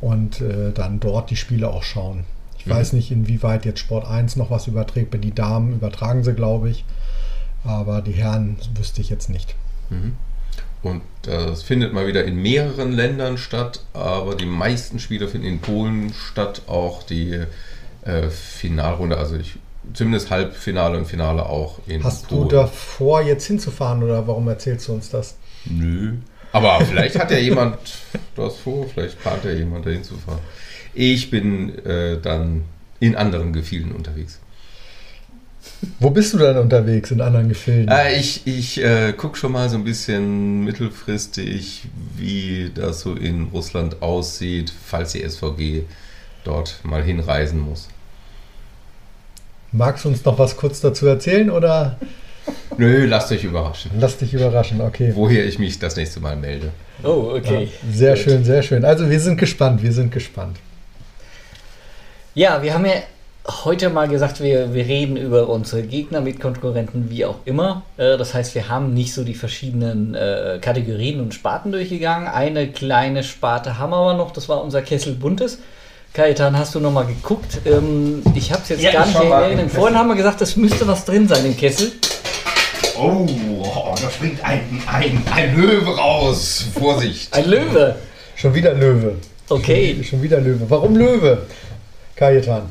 Speaker 4: und äh, dann dort die Spiele auch schauen. Ich
Speaker 3: Mhm.
Speaker 4: weiß nicht, inwieweit jetzt Sport 1 noch was überträgt. Bei die Damen übertragen sie, glaube ich. Aber die Herren wüsste ich jetzt nicht.
Speaker 3: Mhm. Und das findet mal wieder in mehreren Ländern statt, aber die meisten Spiele finden in Polen statt, auch die äh, Finalrunde, also ich, zumindest Halbfinale und Finale auch in
Speaker 4: Hast
Speaker 3: Polen.
Speaker 4: du davor, jetzt hinzufahren oder warum erzählst du uns das?
Speaker 3: Nö. Aber vielleicht hat ja jemand das vor, vielleicht plant ja jemand dahin zu fahren. Ich bin äh, dann in anderen Gefilden unterwegs.
Speaker 4: Wo bist du denn unterwegs in anderen Gefilden?
Speaker 3: Äh, ich ich äh, gucke schon mal so ein bisschen mittelfristig, wie das so in Russland aussieht, falls die SVG dort mal hinreisen muss.
Speaker 4: Magst du uns noch was kurz dazu erzählen oder
Speaker 3: Nö, lasst euch überraschen.
Speaker 4: Lass dich überraschen, okay.
Speaker 3: Woher ich mich das nächste Mal melde.
Speaker 2: Oh, okay.
Speaker 4: Sehr
Speaker 2: Gut.
Speaker 4: schön, sehr schön. Also wir sind gespannt, wir sind gespannt.
Speaker 2: Ja, wir haben ja heute mal gesagt, wir, wir reden über unsere Gegner mit Konkurrenten, wie auch immer. Äh, das heißt, wir haben nicht so die verschiedenen äh, Kategorien und Sparten durchgegangen. Eine kleine Sparte haben wir aber noch, das war unser Kessel Buntes. Kajetan, hast du noch mal geguckt? Ähm, ich habe es jetzt
Speaker 3: Ja,
Speaker 2: gar
Speaker 3: ich
Speaker 2: nicht erinnert. Vorhin haben wir gesagt, es müsste was drin sein im Kessel.
Speaker 3: Oh, da springt ein, ein, ein Löwe raus. Vorsicht.
Speaker 2: Ein Löwe.
Speaker 4: Schon wieder Löwe.
Speaker 2: Okay.
Speaker 4: Schon wieder Löwe. Warum Löwe? Kajetan.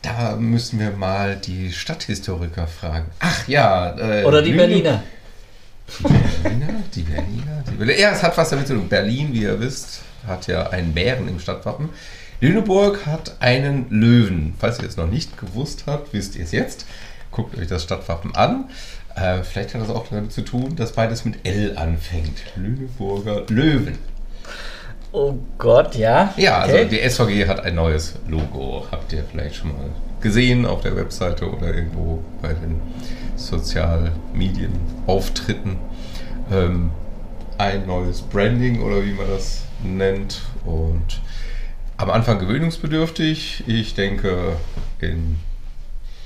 Speaker 3: Da müssen wir mal die Stadthistoriker fragen. Ach ja. Äh,
Speaker 2: Oder die
Speaker 3: Lüne-
Speaker 2: Berliner.
Speaker 3: Berliner? Die Berliner? Die Berliner? Ja, es hat was damit zu tun. Berlin, wie ihr wisst, hat ja einen Bären im Stadtwappen. Lüneburg hat einen Löwen. Falls ihr es noch nicht gewusst habt, wisst ihr es jetzt. Guckt euch das Stadtwappen an. Äh, vielleicht hat das auch damit zu tun, dass beides mit L anfängt. Lüneburger Löwen.
Speaker 2: Oh Gott, ja.
Speaker 3: Ja, also
Speaker 2: Okay.
Speaker 3: die SVG hat ein neues Logo. Habt ihr vielleicht schon mal gesehen auf der Webseite oder irgendwo bei den Sozialmedienauftritten. Ähm, ein neues Branding oder wie man das nennt. Und am Anfang gewöhnungsbedürftig. Ich denke, in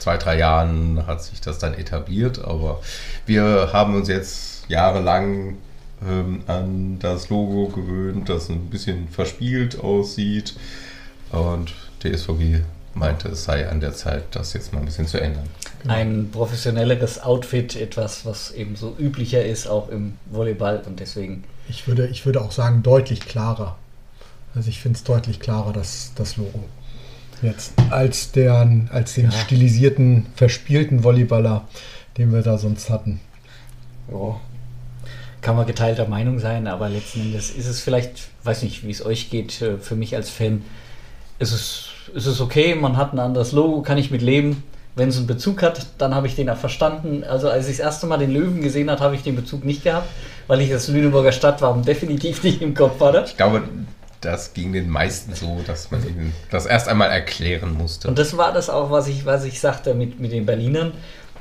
Speaker 3: zwei, drei Jahren hat sich das dann etabliert. Aber wir haben uns jetzt jahrelang ähm, an das Logo gewöhnt, das ein bisschen verspielt aussieht. Und die SVG meinte, es sei an der Zeit, das jetzt mal ein bisschen zu ändern.
Speaker 2: ein professionelleres Outfit, etwas, was eben so üblicher ist, auch im Volleyball und deswegen.
Speaker 4: Ich würde, ich würde auch sagen, deutlich klarer. Also ich finde es deutlich klarer, das, das Logo. Jetzt. Als, der, als den
Speaker 2: Ja.
Speaker 4: stilisierten, verspielten Volleyballer, den wir da sonst hatten.
Speaker 2: Ja. Kann man geteilter Meinung sein, aber letzten Endes ist es vielleicht, weiß nicht, wie es euch geht, äh, für mich als Fan, ist es, ist es okay, man hat ein anderes Logo, kann ich mit leben. Wenn es einen Bezug hat, dann habe ich den auch verstanden. Also als ich das erste Mal den Löwen gesehen habe, habe ich den Bezug nicht gehabt, weil ich das Lüneburger Stadtwappen definitiv nicht im Kopf hatte.
Speaker 3: Ich glaube, das ging den meisten so, dass man ihnen das erst einmal erklären musste.
Speaker 2: Und das war das auch, was ich, was ich sagte mit, mit den Berlinern,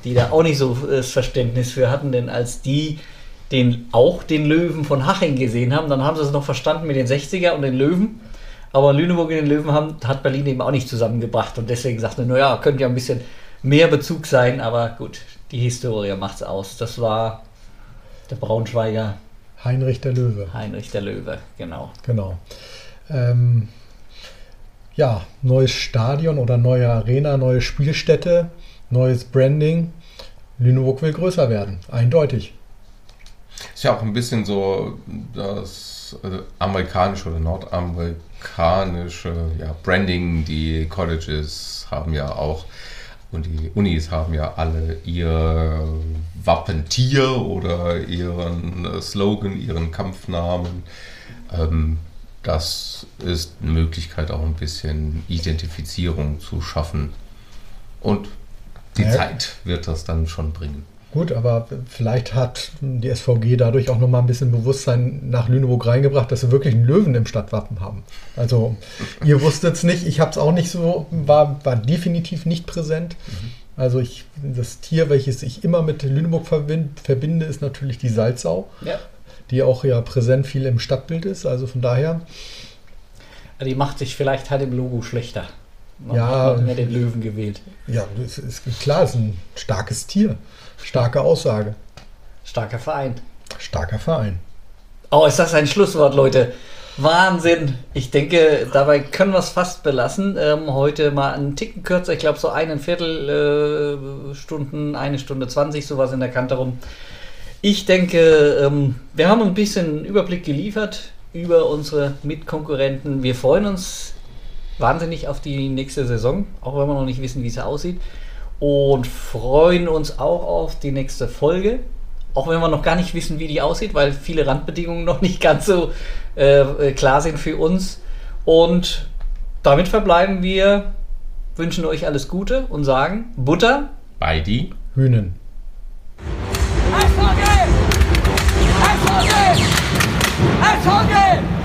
Speaker 2: die da auch nicht so äh, das Verständnis für hatten, denn als die den, auch den Löwen von Haching gesehen haben, dann haben sie es noch verstanden mit den 60er und den Löwen. Aber Lüneburg und den Löwen haben, hat Berlin eben auch nicht zusammengebracht und deswegen sagte, naja, könnte ja ein bisschen mehr Bezug sein, aber gut, die Historie macht's aus. Das war der Braunschweiger
Speaker 4: Heinrich der Löwe.
Speaker 2: Heinrich der Löwe, genau.
Speaker 4: Genau. Ähm, ja, neues Stadion oder neue Arena, neue Spielstätte, neues Branding. Lüneburg will größer werden, eindeutig.
Speaker 3: Ist ja auch ein bisschen so das äh, amerikanische oder nordamerikanische ja, Branding. Die Colleges haben ja auch und die Unis haben ja alle ihr Wappentier oder ihren Slogan, ihren Kampfnamen. Ähm, das ist eine Möglichkeit, auch ein bisschen Identifizierung zu schaffen. Und die
Speaker 4: Ja.
Speaker 3: Zeit wird das dann schon bringen.
Speaker 4: Gut, aber vielleicht hat die SVG dadurch auch nochmal ein bisschen Bewusstsein nach Lüneburg reingebracht, dass sie wirklich einen Löwen im Stadtwappen haben. Also ihr wusstet es nicht, ich habe es auch nicht so, war, war definitiv nicht präsent. Also ich, das Tier, welches ich immer mit Lüneburg verbind, verbinde, ist natürlich die Salzsau,
Speaker 2: Ja.
Speaker 4: die auch ja präsent viel im Stadtbild ist. Also von daher,
Speaker 2: Die macht sich vielleicht halt im Logo schlechter. Man
Speaker 4: Ja.
Speaker 2: hat den Löwen gewählt.
Speaker 4: ja, es ist klar, es ist ein starkes Tier. Starke Aussage.
Speaker 2: Starker Verein.
Speaker 4: Starker Verein.
Speaker 2: Oh, ist das ein Schlusswort, Leute? Wahnsinn. Ich denke, dabei können wir es fast belassen. Ähm, heute mal einen Ticken kürzer. Ich glaube, so eine Viertel äh, Stunden, eine Stunde 20, sowas in der Kante rum. Ich denke, ähm, wir haben ein bisschen Überblick geliefert über unsere Mitkonkurrenten. Wir freuen uns wahnsinnig auf die nächste Saison, auch wenn wir noch nicht wissen, wie sie aussieht und freuen uns auch auf die nächste Folge. Auch wenn wir noch gar nicht wissen, wie die aussieht, weil viele Randbedingungen noch nicht ganz so äh, äh klar sind für uns. Und damit verbleiben wir, wünschen euch alles Gute und sagen Butter
Speaker 3: bei die
Speaker 4: Hühnen. Eishockey! Eishockey! Eishockey!